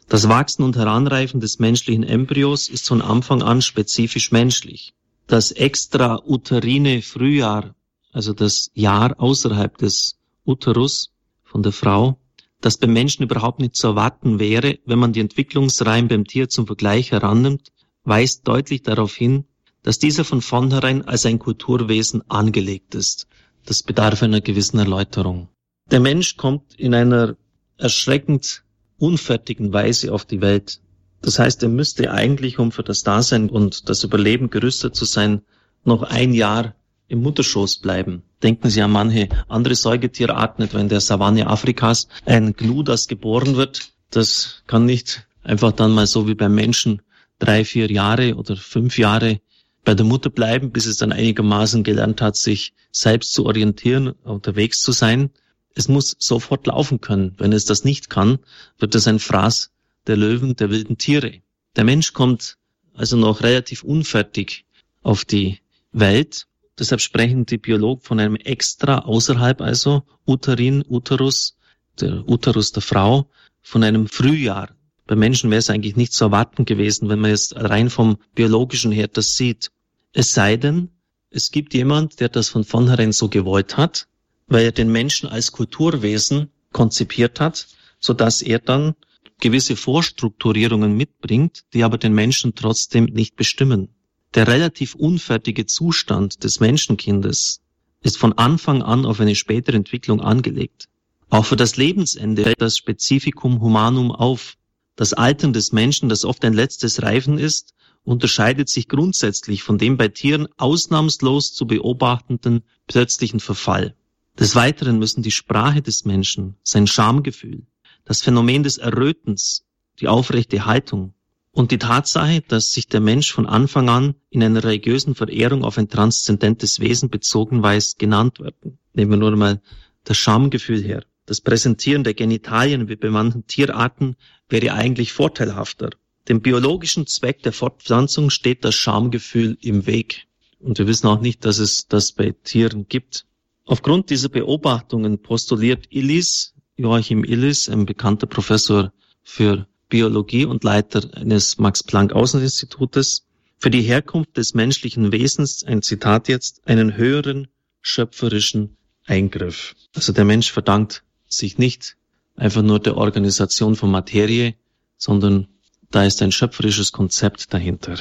[SPEAKER 2] Das Wachsen und Heranreifen des menschlichen Embryos ist von Anfang an spezifisch menschlich. Das extrauterine Frühjahr, also das Jahr außerhalb des Uterus von der Frau, das beim Menschen überhaupt nicht zu erwarten wäre, wenn man die Entwicklungsreihen beim Tier zum Vergleich herannimmt, weist deutlich darauf hin, dass dieser von vornherein als ein Kulturwesen angelegt ist. Das bedarf einer gewissen Erläuterung. Der Mensch kommt in einer erschreckend unfertigen Weise auf die Welt. Das heißt, er müsste eigentlich, um für das Dasein und das Überleben gerüstet zu sein, noch ein Jahr im Mutterschoß bleiben. Denken Sie an manche andere Säugetierarten, etwa in der Savanne Afrikas. Ein Gnu, das geboren wird, das kann nicht einfach dann mal so wie beim Menschen drei, vier Jahre oder fünf Jahre bei der Mutter bleiben, bis es dann einigermaßen gelernt hat, sich selbst zu orientieren, unterwegs zu sein. Es muss sofort laufen können. Wenn es das nicht kann, wird es ein Fraß der Löwen, der wilden Tiere. Der Mensch kommt also noch relativ unfertig auf die Welt. Deshalb sprechen die Biologen von einem extra außerhalb, also Uterin, Uterus, der Uterus der Frau, von einem Frühjahr. Bei Menschen wäre es eigentlich nicht zu erwarten gewesen, wenn man jetzt rein vom biologischen her das sieht. Es sei denn, es gibt jemand, der das von vornherein so gewollt hat, weil er den Menschen als Kulturwesen konzipiert hat, so dass er dann gewisse Vorstrukturierungen mitbringt, die aber den Menschen trotzdem nicht bestimmen. Der relativ unfertige Zustand des Menschenkindes ist von Anfang an auf eine spätere Entwicklung angelegt. Auch für das Lebensende fällt das Spezifikum Humanum auf. Das Altern des Menschen, das oft ein letztes Reifen ist, unterscheidet sich grundsätzlich von dem bei Tieren ausnahmslos zu beobachtenden plötzlichen Verfall. Des Weiteren müssen die Sprache des Menschen, sein Schamgefühl, das Phänomen des Errötens, die aufrechte Haltung und die Tatsache, dass sich der Mensch von Anfang an in einer religiösen Verehrung auf ein transzendentes Wesen bezogen weiß, genannt werden. Nehmen wir nur mal das Schamgefühl her. Das Präsentieren der Genitalien wie bei manchen Tierarten wäre eigentlich vorteilhafter. Dem biologischen Zweck der Fortpflanzung steht das Schamgefühl im Weg. Und wir wissen auch nicht, dass es das bei Tieren gibt. Aufgrund dieser Beobachtungen postuliert Illis, Joachim Illis, ein bekannter Professor für Biologie und Leiter eines Max-Planck-Außeninstitutes, für die Herkunft des menschlichen Wesens, ein Zitat jetzt, einen höheren schöpferischen Eingriff. Also der Mensch verdankt sich nicht einfach nur der Organisation von Materie, sondern da ist ein schöpferisches Konzept dahinter.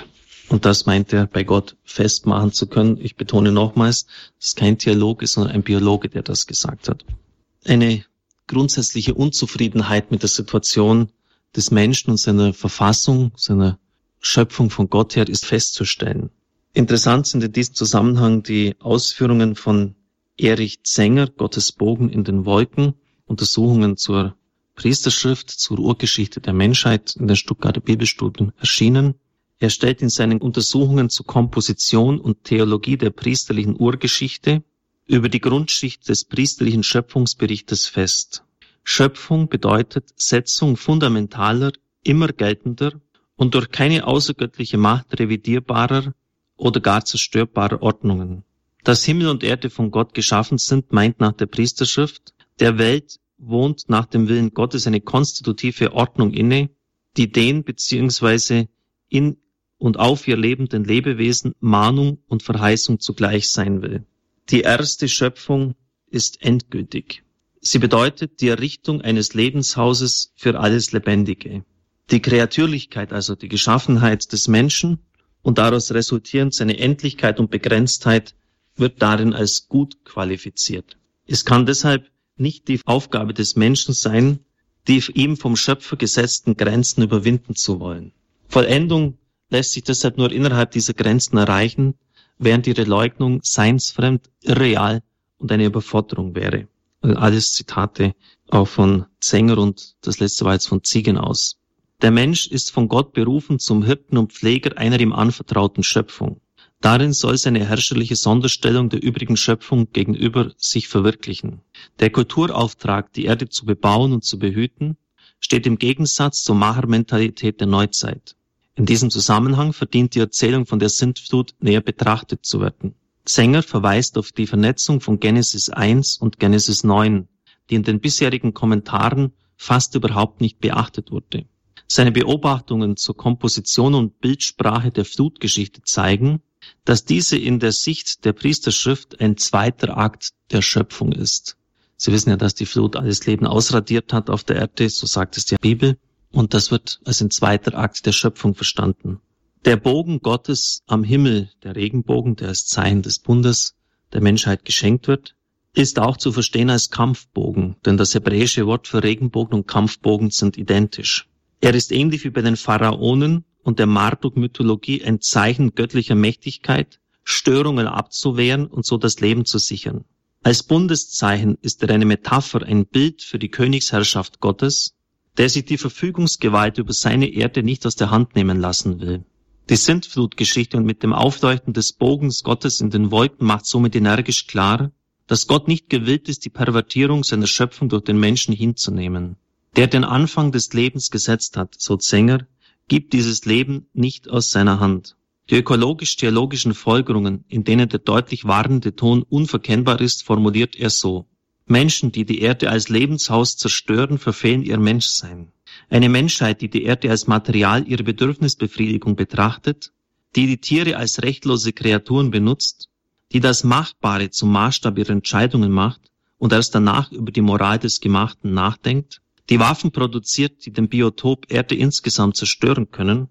[SPEAKER 2] Und das meint er bei Gott festmachen zu können. Ich betone nochmals, es ist kein Theologe, sondern ein Biologe, der das gesagt hat. Eine grundsätzliche Unzufriedenheit mit der Situation des Menschen und seiner Verfassung, seiner Schöpfung von Gott her ist festzustellen. Interessant sind in diesem Zusammenhang die Ausführungen von Erich Zenger, Gottes Bogen in den Wolken, Untersuchungen zur Priesterschrift zur Urgeschichte der Menschheit in den Stuttgarter Bibelstudien erschienen. Er stellt in seinen Untersuchungen zur Komposition und Theologie der priesterlichen Urgeschichte über die Grundschicht des priesterlichen Schöpfungsberichtes fest. Schöpfung bedeutet Setzung fundamentaler, immer geltender und durch keine außergöttliche Macht revidierbarer oder gar zerstörbarer Ordnungen. Dass Himmel und Erde von Gott geschaffen sind, meint nach der Priesterschrift, der Welt wohnt nach dem Willen Gottes eine konstitutive Ordnung inne, die den bzw. in und auf ihr lebenden Lebewesen Mahnung und Verheißung zugleich sein will. Die erste Schöpfung ist endgültig. Sie bedeutet die Errichtung eines Lebenshauses für alles Lebendige. Die Kreatürlichkeit, also die Geschaffenheit des Menschen und daraus resultierend seine Endlichkeit und Begrenztheit wird darin als gut qualifiziert. Es kann deshalb nicht die Aufgabe des Menschen sein, die ihm vom Schöpfer gesetzten Grenzen überwinden zu wollen. Vollendung lässt sich deshalb nur innerhalb dieser Grenzen erreichen, während ihre Leugnung seinsfremd, irreal und eine Überforderung wäre. Alles Zitate auch von Zenger und das letzte war jetzt von Ziegen aus. Der Mensch ist von Gott berufen zum Hirten und Pfleger einer ihm anvertrauten Schöpfung. Darin soll seine herrscherliche Sonderstellung der übrigen Schöpfung gegenüber sich verwirklichen. Der Kulturauftrag, die Erde zu bebauen und zu behüten, steht im Gegensatz zur Machermentalität der Neuzeit. In diesem Zusammenhang verdient die Erzählung von der Sintflut näher betrachtet zu werden. Sänger verweist auf die Vernetzung von Genesis 1 und Genesis 9, die in den bisherigen Kommentaren fast überhaupt nicht beachtet wurde. Seine Beobachtungen zur Komposition und Bildsprache der Flutgeschichte zeigen, dass diese in der Sicht der Priesterschrift ein zweiter Akt der Schöpfung ist. Sie wissen ja, dass die Flut alles Leben ausradiert hat auf der Erde, so sagt es die Bibel, und das wird als ein zweiter Akt der Schöpfung verstanden. Der Bogen Gottes am Himmel, der Regenbogen, der als Zeichen des Bundes der Menschheit geschenkt wird, ist auch zu verstehen als Kampfbogen, denn das hebräische Wort für Regenbogen und Kampfbogen sind identisch. Er ist ähnlich wie bei den Pharaonen und der Marduk-Mythologie ein Zeichen göttlicher Mächtigkeit, Störungen abzuwehren und so das Leben zu sichern. Als Bundeszeichen ist er eine Metapher, ein Bild für die Königsherrschaft Gottes, der sich die Verfügungsgewalt über seine Erde nicht aus der Hand nehmen lassen will. Die Sintflutgeschichte und mit dem Aufleuchten des Bogens Gottes in den Wolken macht somit energisch klar, dass Gott nicht gewillt ist, die Pervertierung seiner Schöpfung durch den Menschen hinzunehmen. Der den Anfang des Lebens gesetzt hat, so Zenger, gibt dieses Leben nicht aus seiner Hand. Die ökologisch-theologischen Folgerungen, in denen der deutlich warnende Ton unverkennbar ist, formuliert er so. Menschen, die die Erde als Lebenshaus zerstören, verfehlen ihr Menschsein. Eine Menschheit, die die Erde als Material ihrer Bedürfnisbefriedigung betrachtet, die die Tiere als rechtlose Kreaturen benutzt, die das Machbare zum Maßstab ihrer Entscheidungen macht und erst danach über die Moral des Gemachten nachdenkt, die Waffen produziert, die den Biotop Erde insgesamt zerstören können,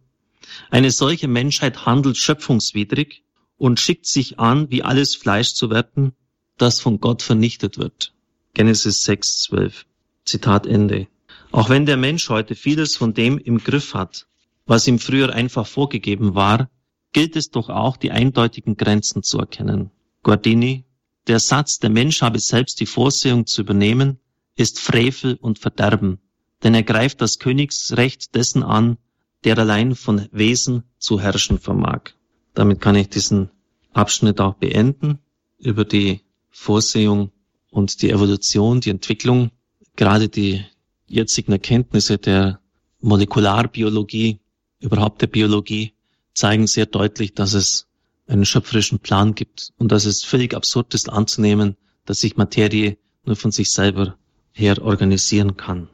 [SPEAKER 2] eine solche Menschheit handelt schöpfungswidrig und schickt sich an, wie alles Fleisch zu werden, das von Gott vernichtet wird. Genesis 6, 12. Zitat Ende. Auch wenn der Mensch heute vieles von dem im Griff hat, was ihm früher einfach vorgegeben war, gilt es doch auch, die eindeutigen Grenzen zu erkennen. Guardini, der Satz, der Mensch habe selbst die Vorsehung zu übernehmen, ist Frevel und Verderben, denn er greift das Königsrecht dessen an, der allein von Wesen zu herrschen vermag. Damit kann ich diesen Abschnitt auch beenden über die Vorsehung und die Evolution, die Entwicklung, gerade die jetzigen Erkenntnisse der Molekularbiologie, überhaupt der Biologie, zeigen sehr deutlich, dass es einen schöpferischen Plan gibt und dass es völlig absurd ist anzunehmen, dass sich Materie nur von sich selber her organisieren kann.